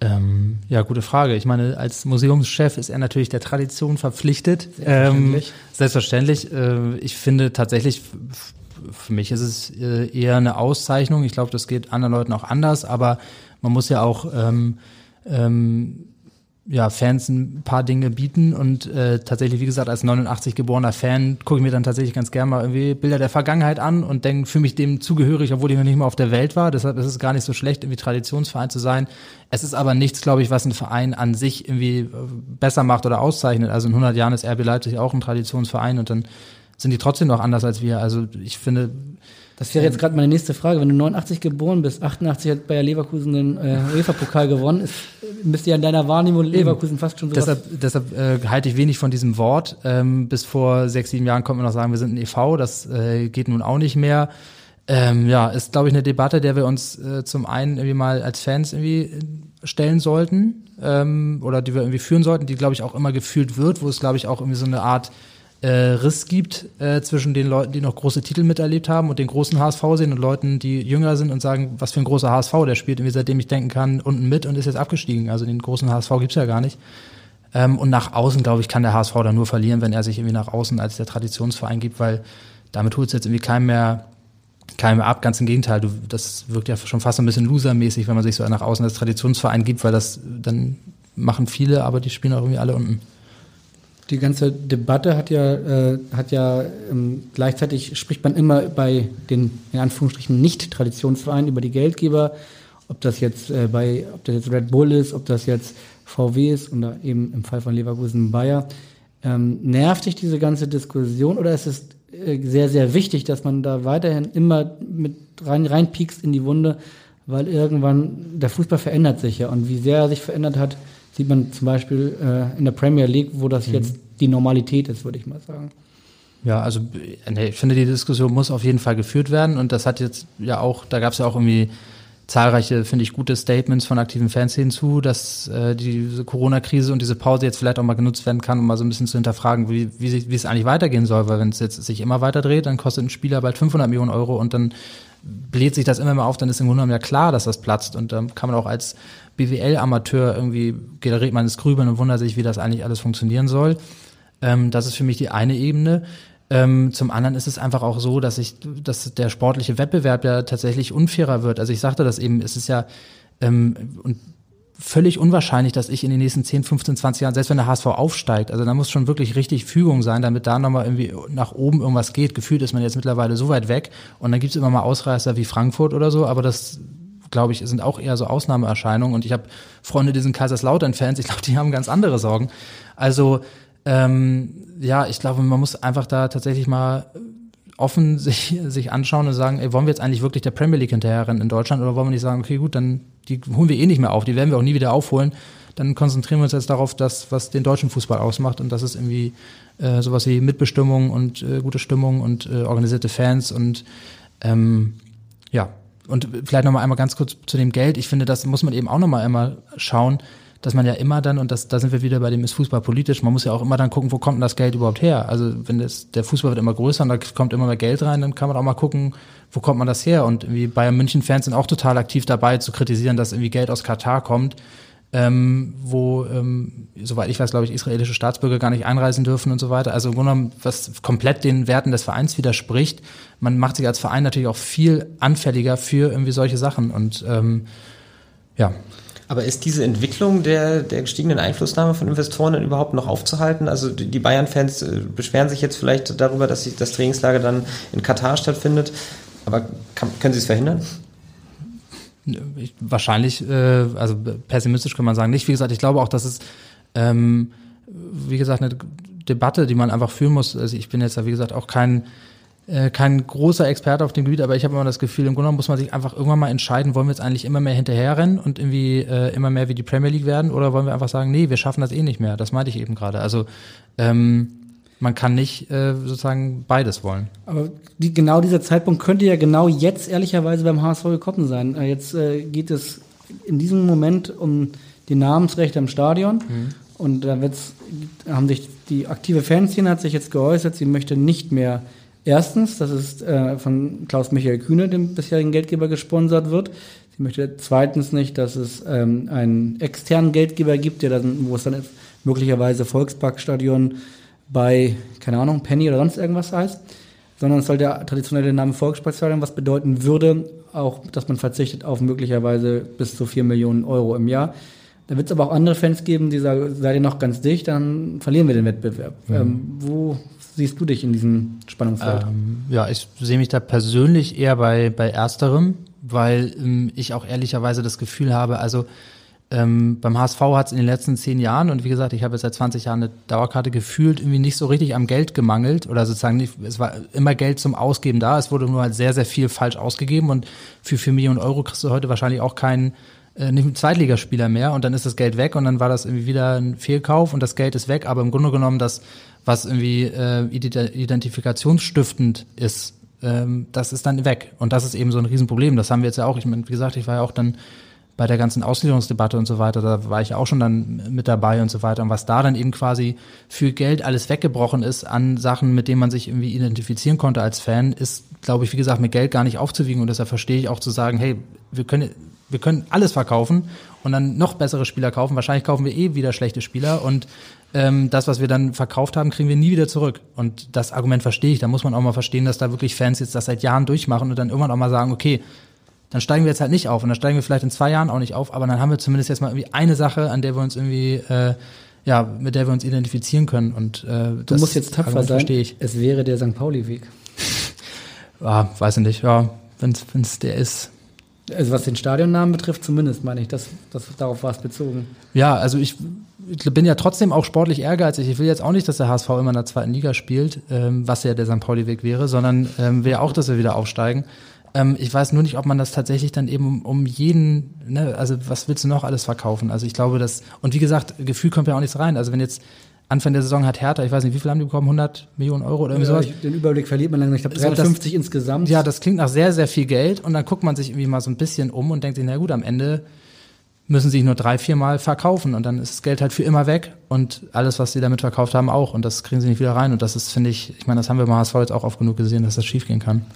Ähm, ja, gute Frage. Ich meine, als Museumschef ist er natürlich der Tradition verpflichtet. Selbstverständlich. Ähm, selbstverständlich. Äh, ich finde tatsächlich, für mich ist es äh, eher eine Auszeichnung. Ich glaube, das geht anderen Leuten auch anders, aber man muss ja auch ähm, ähm, ja, Fans ein paar Dinge bieten und äh, tatsächlich, wie gesagt, als 89 geborener Fan gucke ich mir dann tatsächlich ganz gerne mal irgendwie Bilder der Vergangenheit an und denke, fühle mich dem zugehörig, obwohl ich noch nicht mal auf der Welt war. Deshalb ist es gar nicht so schlecht, irgendwie Traditionsverein zu sein. Es ist aber nichts, glaube ich, was ein Verein an sich irgendwie äh, besser macht oder auszeichnet. Also in 100 Jahren ist RB Leipzig auch ein Traditionsverein und dann sind die trotzdem noch anders als wir. Also ich finde, das wäre jetzt gerade meine nächste Frage. Wenn du 89 geboren bist, 88 hat Bayer Leverkusen den äh, UEFA-Pokal gewonnen, ist, müsste ja in deiner Wahrnehmung Leverkusen fast schon so Deshalb, deshalb äh, halte ich wenig von diesem Wort. Ähm, bis vor sechs, sieben Jahren konnte man noch sagen, wir sind ein e.V., das äh, geht nun auch nicht mehr. Ähm, ja, ist, glaube ich, eine Debatte, der wir uns äh, zum einen irgendwie mal als Fans irgendwie stellen sollten ähm, oder die wir irgendwie führen sollten, die, glaube ich, auch immer gefühlt wird, wo es, glaube ich, auch irgendwie so eine Art äh, Riss gibt äh, zwischen den Leuten, die noch große Titel miterlebt haben und den großen HSV sehen und Leuten, die jünger sind und sagen, was für ein großer HSV, der spielt irgendwie seitdem ich denken kann unten mit und ist jetzt abgestiegen. Also den großen HSV gibt's ja gar nicht. Ähm, und nach außen, glaube ich, kann der HSV dann nur verlieren, wenn er sich irgendwie nach außen als der Traditionsverein gibt, weil damit holt es jetzt irgendwie keinem mehr, keinem mehr ab. Ganz im Gegenteil, du, das wirkt ja schon fast ein bisschen losermäßig, wenn man sich so nach außen als Traditionsverein gibt, weil das dann machen viele, aber die spielen auch irgendwie alle unten die ganze Debatte hat ja, äh, hat ja ähm, gleichzeitig spricht man immer bei den in Anführungsstrichen Nicht-Traditionsvereinen über die Geldgeber, ob das jetzt äh, bei, ob das jetzt Red Bull ist, ob das jetzt VW ist oder eben im Fall von Leverkusen Bayer. Ähm, nervt dich diese ganze Diskussion oder ist es äh, sehr, sehr wichtig, dass man da weiterhin immer mit rein, reinpiekst in die Wunde, weil irgendwann der Fußball verändert sich ja und wie sehr er sich verändert hat, sieht man zum Beispiel äh, in der Premier League, wo das mhm. jetzt die Normalität ist, würde ich mal sagen. Ja, also ich finde, die Diskussion muss auf jeden Fall geführt werden und das hat jetzt ja auch, da gab es ja auch irgendwie zahlreiche, finde ich, gute Statements von aktiven Fans hinzu, dass äh, diese Corona-Krise und diese Pause jetzt vielleicht auch mal genutzt werden kann, um mal so ein bisschen zu hinterfragen, wie, wie, wie es eigentlich weitergehen soll, weil wenn es jetzt sich immer weiter dreht, dann kostet ein Spieler bald 500 Millionen Euro und dann bläht sich das immer mehr auf, dann ist im Grunde genommen ja klar, dass das platzt und dann kann man auch als BWL-Amateur irgendwie generiert man das Grübeln und wundert sich, wie das eigentlich alles funktionieren soll. Ähm, das ist für mich die eine Ebene. Ähm, zum anderen ist es einfach auch so, dass ich, dass der sportliche Wettbewerb ja tatsächlich unfairer wird. Also ich sagte das eben, es ist ja ähm, und völlig unwahrscheinlich, dass ich in den nächsten 10, 15, 20 Jahren, selbst wenn der HSV aufsteigt, also da muss schon wirklich richtig Fügung sein, damit da nochmal irgendwie nach oben irgendwas geht. Gefühlt ist man jetzt mittlerweile so weit weg und dann gibt's immer mal Ausreißer wie Frankfurt oder so, aber das glaube ich, sind auch eher so Ausnahmeerscheinungen und ich habe Freunde, die sind Kaiserslautern-Fans, ich glaube, die haben ganz andere Sorgen. Also ähm, ja, ich glaube, man muss einfach da tatsächlich mal offen <laughs> sich, sich anschauen und sagen, ey, wollen wir jetzt eigentlich wirklich der Premier League hinterherrennen in Deutschland oder wollen wir nicht sagen, okay, gut, dann die holen wir eh nicht mehr auf, die werden wir auch nie wieder aufholen. Dann konzentrieren wir uns jetzt darauf, das, was den deutschen Fußball ausmacht und das ist irgendwie äh, sowas wie Mitbestimmung und äh, gute Stimmung und äh, organisierte Fans und ähm, ja, und vielleicht nochmal einmal ganz kurz zu dem Geld. Ich finde, das muss man eben auch nochmal einmal schauen dass man ja immer dann, und das, da sind wir wieder bei dem ist Fußball politisch, man muss ja auch immer dann gucken, wo kommt denn das Geld überhaupt her? Also wenn das, der Fußball wird immer größer und da kommt immer mehr Geld rein, dann kann man auch mal gucken, wo kommt man das her? Und irgendwie Bayern München-Fans sind auch total aktiv dabei zu kritisieren, dass irgendwie Geld aus Katar kommt, ähm, wo, ähm, soweit ich weiß, glaube ich, israelische Staatsbürger gar nicht einreisen dürfen und so weiter. Also im Grunde genommen, was komplett den Werten des Vereins widerspricht. Man macht sich als Verein natürlich auch viel anfälliger für irgendwie solche Sachen und ähm, ja. Aber ist diese Entwicklung der, der gestiegenen Einflussnahme von Investoren denn überhaupt noch aufzuhalten? Also die Bayern-Fans äh, beschweren sich jetzt vielleicht darüber, dass das Trainingslager dann in Katar stattfindet. Aber kann, können Sie es verhindern? Wahrscheinlich, äh, also pessimistisch kann man sagen nicht. Wie gesagt, ich glaube auch, dass es, ähm, wie gesagt, eine Debatte, die man einfach führen muss. Also ich bin jetzt, wie gesagt, auch kein äh, kein großer Experte auf dem Gebiet, aber ich habe immer das Gefühl, im Grunde genommen muss man sich einfach irgendwann mal entscheiden, wollen wir jetzt eigentlich immer mehr hinterherrennen und irgendwie äh, immer mehr wie die Premier League werden oder wollen wir einfach sagen, nee, wir schaffen das eh nicht mehr. Das meinte ich eben gerade. Also ähm, man kann nicht äh, sozusagen beides wollen. Aber die, genau dieser Zeitpunkt könnte ja genau jetzt ehrlicherweise beim HSV gekommen sein. Äh, jetzt äh, geht es in diesem Moment um die Namensrechte im Stadion. Mhm. Und da wird's, haben sich die aktive Fanszene hat sich jetzt geäußert, sie möchte nicht mehr Erstens, dass es äh, von Klaus-Michael Kühne, dem bisherigen Geldgeber, gesponsert wird. Sie möchte zweitens nicht, dass es ähm, einen externen Geldgeber gibt, der dann, wo es dann möglicherweise Volksparkstadion bei, keine Ahnung, Penny oder sonst irgendwas heißt, sondern es soll der traditionelle Name Volksparkstadion, was bedeuten würde, auch, dass man verzichtet auf möglicherweise bis zu vier Millionen Euro im Jahr. Da wird es aber auch andere Fans geben, die sagen, seid ihr noch ganz dicht, dann verlieren wir den Wettbewerb. Mhm. Ähm, wo siehst du dich in diesem Spannungsfeld? Ähm, ja, ich sehe mich da persönlich eher bei, bei ersterem, weil ähm, ich auch ehrlicherweise das Gefühl habe, also ähm, beim HSV hat es in den letzten zehn Jahren, und wie gesagt, ich habe jetzt seit 20 Jahren eine Dauerkarte gefühlt, irgendwie nicht so richtig am Geld gemangelt oder sozusagen nicht, es war immer Geld zum Ausgeben da, es wurde nur halt sehr, sehr viel falsch ausgegeben und für vier Millionen Euro kriegst du heute wahrscheinlich auch keinen äh, nicht einen Zweitligaspieler mehr und dann ist das Geld weg und dann war das irgendwie wieder ein Fehlkauf und das Geld ist weg, aber im Grunde genommen das was irgendwie äh, identifikationsstiftend ist, ähm, das ist dann weg. Und das ist eben so ein Riesenproblem. Das haben wir jetzt ja auch. Ich meine, wie gesagt, ich war ja auch dann bei der ganzen Auslieferungsdebatte und so weiter, da war ich auch schon dann mit dabei und so weiter. Und was da dann eben quasi für Geld alles weggebrochen ist an Sachen, mit denen man sich irgendwie identifizieren konnte als Fan, ist, glaube ich, wie gesagt, mit Geld gar nicht aufzuwiegen. Und deshalb verstehe ich auch zu sagen, hey, wir können, wir können alles verkaufen und dann noch bessere Spieler kaufen. Wahrscheinlich kaufen wir eh wieder schlechte Spieler und ähm, das, was wir dann verkauft haben, kriegen wir nie wieder zurück. Und das Argument verstehe ich. Da muss man auch mal verstehen, dass da wirklich Fans jetzt das seit Jahren durchmachen und dann irgendwann auch mal sagen, okay, dann steigen wir jetzt halt nicht auf und dann steigen wir vielleicht in zwei Jahren auch nicht auf, aber dann haben wir zumindest jetzt mal irgendwie eine Sache, an der wir uns irgendwie äh, ja, mit der wir uns identifizieren können. Und äh, du musst jetzt tapfer sein. Ich. Es wäre der St. Pauli-Weg. ja, <laughs> weiß ich nicht. Ja, wenn es der ist. Also was den Stadionnamen betrifft, zumindest meine ich, das, das darauf war es bezogen. Ja, also ich bin ja trotzdem auch sportlich ehrgeizig. Ich will jetzt auch nicht, dass der HSV immer in der zweiten Liga spielt, ähm, was ja der St. Pauli-Weg wäre, sondern ähm, will auch, dass wir wieder aufsteigen. Ähm, ich weiß nur nicht, ob man das tatsächlich dann eben um, um jeden, ne, also was willst du noch alles verkaufen? Also ich glaube, dass, und wie gesagt, Gefühl kommt ja auch nichts rein. Also wenn jetzt Anfang der Saison hat Hertha, ich weiß nicht, wie viel haben die bekommen? 100 Millionen Euro oder irgendwie ja, sowas? Den Überblick verliert man langsam. Ich glaube, 350 das, insgesamt. Ja, das klingt nach sehr, sehr viel Geld. Und dann guckt man sich irgendwie mal so ein bisschen um und denkt sich, na gut, am Ende müssen sie sich nur drei, vier Mal verkaufen und dann ist das Geld halt für immer weg und alles, was sie damit verkauft haben, auch. Und das kriegen sie nicht wieder rein. Und das ist, finde ich, ich meine, das haben wir beim HSV jetzt auch oft genug gesehen, dass das schiefgehen kann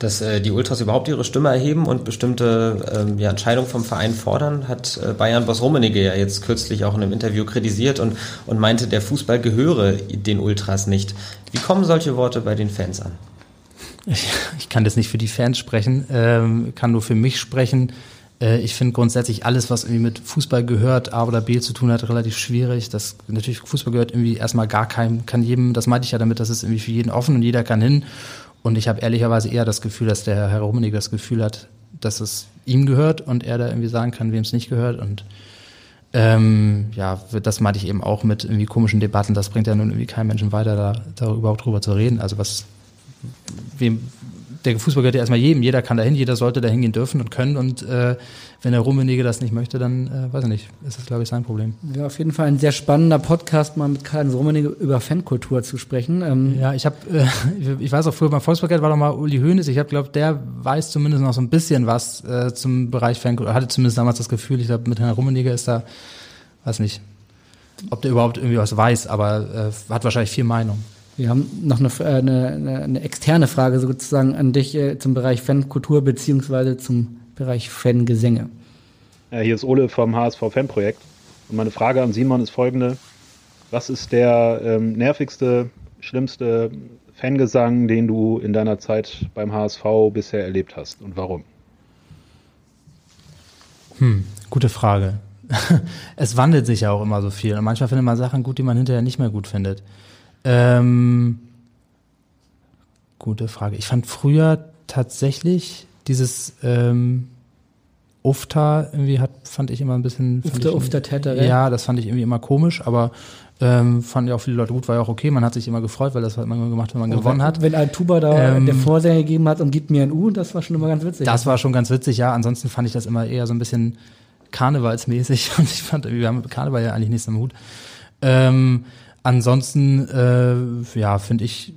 dass äh, die Ultras überhaupt ihre Stimme erheben und bestimmte ähm, ja, Entscheidungen vom Verein fordern, hat äh, Bayern Boss Rummenigge ja jetzt kürzlich auch in einem Interview kritisiert und, und meinte, der Fußball gehöre den Ultras nicht. Wie kommen solche Worte bei den Fans an? Ich, ich kann das nicht für die Fans sprechen, ähm, kann nur für mich sprechen. Äh, ich finde grundsätzlich alles, was irgendwie mit Fußball gehört, A oder B zu tun hat, relativ schwierig. Das natürlich Fußball gehört irgendwie erstmal gar keinem, kann jedem. Das meinte ich ja damit, dass es irgendwie für jeden offen und jeder kann hin. Und ich habe ehrlicherweise eher das Gefühl, dass der Herr Rummenigge das Gefühl hat, dass es ihm gehört und er da irgendwie sagen kann, wem es nicht gehört. Und ähm, ja, das meinte ich eben auch mit irgendwie komischen Debatten. Das bringt ja nun irgendwie keinen Menschen weiter, da, da überhaupt drüber zu reden. Also was, wem, der Fußball gehört ja erstmal jedem, jeder kann dahin, jeder sollte dahin gehen dürfen und können und äh, wenn der Rummenigge das nicht möchte, dann äh, weiß ich nicht, ist das glaube ich sein Problem. Ja, auf jeden Fall ein sehr spannender Podcast, mal mit Karl Rummenigge über Fankultur zu sprechen. Ähm ja, ich habe, äh, <laughs> ich weiß auch früher beim Volksparkett war doch mal Uli Hoeneß, ich habe glaube, der weiß zumindest noch so ein bisschen was äh, zum Bereich Fankultur, hatte zumindest damals das Gefühl, ich glaube mit Herrn Rummenigge ist da, weiß nicht, ob der überhaupt irgendwie was weiß, aber äh, hat wahrscheinlich viel Meinung. Wir haben noch eine, äh, eine, eine externe Frage sozusagen an dich äh, zum Bereich Fankultur beziehungsweise zum Bereich Fangesänge. Ja, hier ist Ole vom HSV Fanprojekt. Und meine Frage an Simon ist folgende. Was ist der ähm, nervigste, schlimmste Fangesang, den du in deiner Zeit beim HSV bisher erlebt hast und warum? Hm, gute Frage. <laughs> es wandelt sich ja auch immer so viel. Und manchmal findet man Sachen gut, die man hinterher nicht mehr gut findet. Ähm, gute Frage. Ich fand früher tatsächlich dieses ähm, UFTA irgendwie hat fand ich immer ein bisschen. Uf, fand der, ich, uf, der Täter, ja, das fand ich irgendwie immer komisch, aber ähm, fanden ja auch viele Leute gut, war ja auch okay. Man hat sich immer gefreut, weil das hat man gemacht, wenn man Und gewonnen wenn, hat. Wenn ein Tuba da Ähm, der Vorsänger gegeben hat und gibt mir ein U, das war schon immer ganz witzig. Das war schon ganz witzig, ja. Ansonsten fand ich das immer eher so ein bisschen karnevalsmäßig <laughs> und ich fand, wir haben mit Karneval ja eigentlich nichts am Hut. Ähm, ansonsten, äh, ja, finde ich,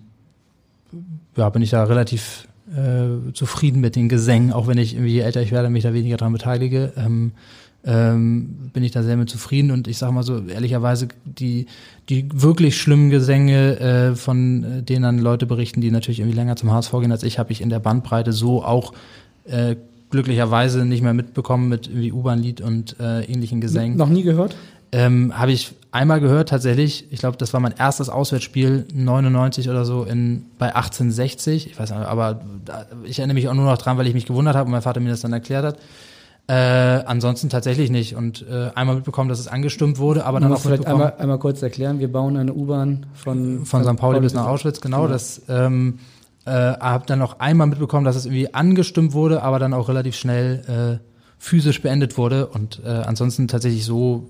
ja, bin ich da relativ äh, zufrieden mit den Gesängen, auch wenn ich irgendwie je älter ich werde, mich da weniger dran beteilige. Ähm, ähm, bin ich da sehr mit zufrieden und ich sage mal so ehrlicherweise die die wirklich schlimmen Gesänge äh, von denen dann Leute berichten, die natürlich irgendwie länger zum HSV gehen als ich, habe ich in der Bandbreite so auch äh, glücklicherweise nicht mehr mitbekommen mit irgendwie U-Bahn-Lied und äh, ähnlichen Gesängen. Noch nie gehört? Ähm, habe ich einmal gehört tatsächlich. Ich glaube, das war mein erstes Auswärtsspiel 99 oder so in bei 1860. Ich weiß nicht, aber ich erinnere mich auch nur noch dran, weil ich mich gewundert habe und mein Vater mir das dann erklärt hat. Äh, ansonsten tatsächlich nicht. Und äh, einmal mitbekommen, dass es angestimmt wurde, aber dann auch vielleicht einmal, einmal kurz erklären, wir bauen eine U-Bahn von, von St. Pauli bis nach Auschwitz, genau. Genau. Das ähm, äh, habe dann noch einmal mitbekommen, dass es irgendwie angestimmt wurde, aber dann auch relativ schnell äh, physisch beendet wurde. Und äh, ansonsten tatsächlich so,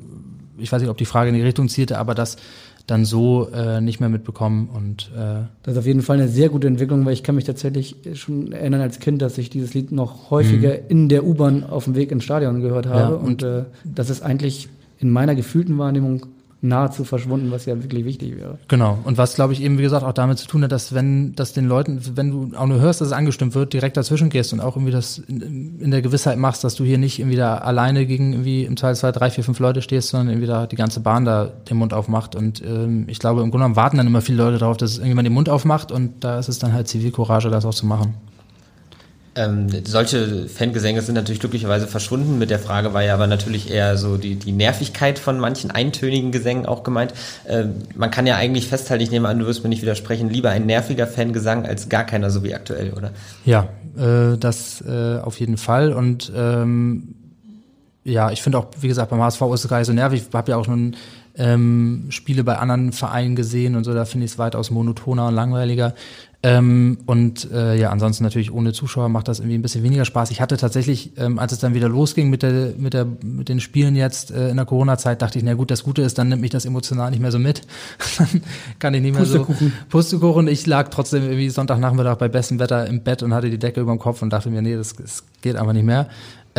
ich weiß nicht, ob die Frage in die Richtung zielte, aber das dann so äh, nicht mehr mitbekommen und äh, Das ist auf jeden Fall eine sehr gute Entwicklung, weil ich kann mich tatsächlich schon erinnern als Kind, dass ich dieses Lied noch häufiger Mhm. in der U-Bahn auf dem Weg ins Stadion gehört habe. Ja, und und- äh, das ist eigentlich in meiner gefühlten Wahrnehmung nahezu verschwunden, was ja wirklich wichtig wäre. Genau. Und was, glaube ich, eben, wie gesagt, auch damit zu tun hat, dass wenn das den Leuten, wenn du auch nur hörst, dass es angestimmt wird, direkt dazwischen gehst und auch irgendwie das in, in der Gewissheit machst, dass du hier nicht irgendwie da alleine gegen irgendwie im Teil zwei, drei, vier, fünf Leute stehst, sondern irgendwie da die ganze Bahn da den Mund aufmacht. Und ähm, ich glaube, im Grunde genommen warten dann immer viele Leute darauf, dass irgendjemand den Mund aufmacht und da ist es dann halt Zivilcourage, das auch zu machen. Ähm, solche Fangesänge sind natürlich glücklicherweise verschwunden. Mit der Frage war ja aber natürlich eher so die, die Nervigkeit von manchen eintönigen Gesängen auch gemeint. Ähm, man kann ja eigentlich festhalten, ich nehme an, du wirst mir nicht widersprechen, lieber ein nerviger Fangesang als gar keiner, so wie aktuell, oder? Ja, äh, das äh, auf jeden Fall. Und ähm, ja, ich finde auch, wie gesagt, beim HSV ist es gar nicht so nervig. Ich habe ja auch schon ähm, Spiele bei anderen Vereinen gesehen und so, da finde ich es weitaus monotoner und langweiliger. Ähm, und äh, ja, ansonsten natürlich ohne Zuschauer macht das irgendwie ein bisschen weniger Spaß. Ich hatte tatsächlich, ähm, als es dann wieder losging mit der, mit der, mit den Spielen jetzt äh, in der Corona-Zeit, dachte ich, na gut, das Gute ist, dann nimmt mich das emotional nicht mehr so mit. <laughs> dann kann ich nicht mehr Pustekuchen. so Pustekuchen. Ich lag trotzdem irgendwie Sonntagnachmittag bei bestem Wetter im Bett und hatte die Decke über dem Kopf und dachte mir, nee, das, das geht einfach nicht mehr.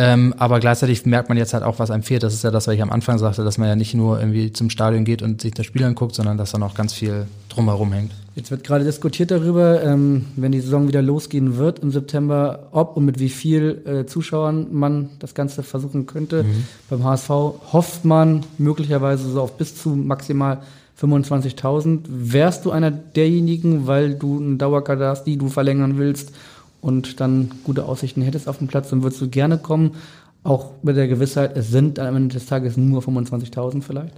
Ähm, aber gleichzeitig merkt man jetzt halt auch, was einem fehlt. Das ist ja das, was ich am Anfang sagte, dass man ja nicht nur irgendwie zum Stadion geht und sich das Spiel anguckt, sondern dass da noch ganz viel drumherum hängt. Jetzt wird gerade diskutiert darüber, ähm, wenn die Saison wieder losgehen wird im September, ob und mit wie viel äh, Zuschauern man das Ganze versuchen könnte. Mhm. Beim HSV hofft man möglicherweise so auf bis zu maximal 25.000. Wärst du einer derjenigen, weil du einen Dauerkader hast, die du verlängern willst und dann gute Aussichten hättest auf dem Platz, dann würdest du gerne kommen, auch mit der Gewissheit, es sind am Ende des Tages nur 25.000 vielleicht?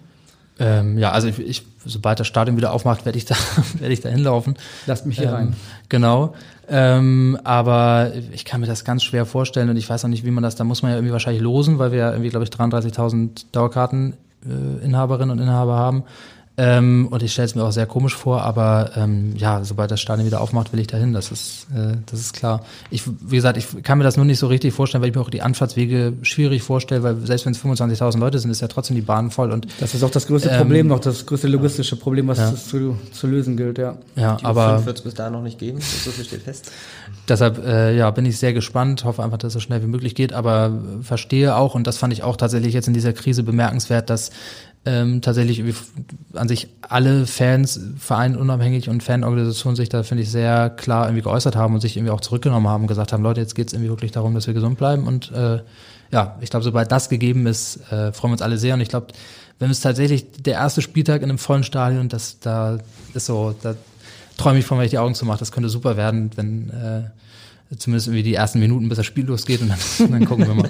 Ähm, ja, also ich, ich, sobald das Stadion wieder aufmacht, werde ich da, <laughs> werde ich da hinlaufen. Lasst mich hier ähm, rein. Genau. Ähm, aber ich kann mir das ganz schwer vorstellen und ich weiß auch nicht, wie man das, da muss man ja irgendwie wahrscheinlich losen, weil wir ja irgendwie, glaube ich, 33.000 Dauerkarteninhaberinnen äh, und Inhaber haben. Ähm, und ich stelle es mir auch sehr komisch vor, aber ähm, ja, sobald das Stadion wieder aufmacht, will ich dahin. Das ist, äh, das ist klar. Ich, wie gesagt, ich kann mir das nur nicht so richtig vorstellen, weil ich mir auch die Anfahrtswege schwierig vorstelle, weil selbst wenn es 25.000 Leute sind, ist ja trotzdem die Bahn voll. Und Das ist auch das größte Ähm, Problem noch, das größte logistische Problem, was ja. es zu, zu lösen gilt, ja. ja, Die aber fünf wird es bis dahin noch nicht geben, so viel steht fest. Deshalb äh, ja, bin ich sehr gespannt, hoffe einfach, dass es so schnell wie möglich geht, aber verstehe auch, und das fand ich auch tatsächlich jetzt in dieser Krise bemerkenswert, dass ähm, tatsächlich an sich alle Fans, Vereine unabhängig und Fanorganisationen sich da, finde ich, sehr klar irgendwie geäußert haben und sich irgendwie auch zurückgenommen haben und gesagt haben, Leute, jetzt geht's irgendwie wirklich darum, dass wir gesund bleiben. Und äh, ja, ich glaube, sobald das gegeben ist, äh, freuen wir uns alle sehr. Und ich glaube, wenn es tatsächlich der erste Spieltag in einem vollen Stadion, das da ist so, da träume ich von, wenn ich die Augen zumache. Das könnte super werden, wenn äh, zumindest irgendwie die ersten Minuten, bis das Spiel losgeht und dann, <laughs> dann gucken wir mal.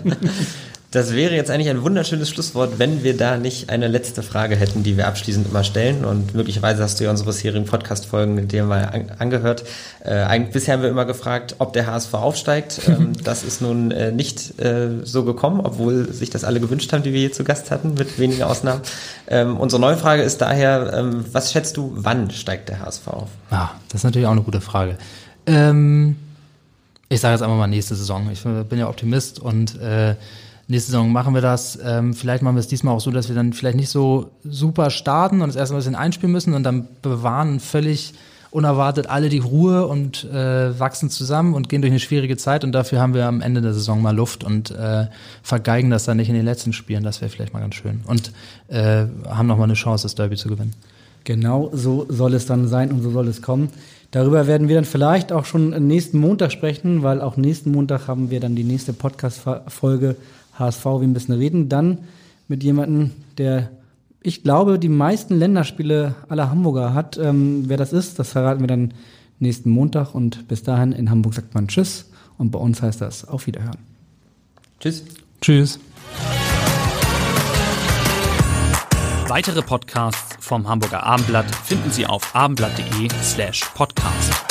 Das wäre jetzt eigentlich ein wunderschönes Schlusswort, wenn wir da nicht eine letzte Frage hätten, die wir abschließend immer stellen. Und möglicherweise hast du ja unsere bisherigen Podcast-Folgen dir mal an, angehört. Äh, bisher haben wir immer gefragt, ob der HSV aufsteigt. <laughs> Ähm, das ist nun äh, nicht äh, so gekommen, obwohl sich das alle gewünscht haben, die wir hier zu Gast hatten, mit wenigen Ausnahmen. Ähm, unsere neue Frage ist daher, ähm, was schätzt du, wann steigt der HSV auf? Ah, das ist natürlich auch eine gute Frage. Ähm, ich sage jetzt einfach mal nächste Saison. Ich bin ja Optimist und äh, nächste Saison machen wir das. Ähm, vielleicht machen wir es diesmal auch so, dass wir dann vielleicht nicht so super starten und das erstmal ein bisschen einspielen müssen und dann bewahren völlig unerwartet alle die Ruhe und äh, wachsen zusammen und gehen durch eine schwierige Zeit und dafür haben wir am Ende der Saison mal Luft und äh, vergeigen das dann nicht in den letzten Spielen. Das wäre vielleicht mal ganz schön. Und äh, haben nochmal eine Chance, das Derby zu gewinnen. Genau so soll es dann sein und so soll es kommen. Darüber werden wir dann vielleicht auch schon nächsten Montag sprechen, weil auch nächsten Montag haben wir dann die nächste Podcast-Folge HSV, wir müssen reden. Dann mit jemandem, der, ich glaube, die meisten Länderspiele aller Hamburger hat. Ähm, wer das ist, das verraten wir dann nächsten Montag. Und bis dahin in Hamburg sagt man Tschüss. Und bei uns heißt das Auf Wiederhören. Tschüss. Tschüss. Weitere Podcasts vom Hamburger Abendblatt finden Sie auf abendblatt.de slash podcast.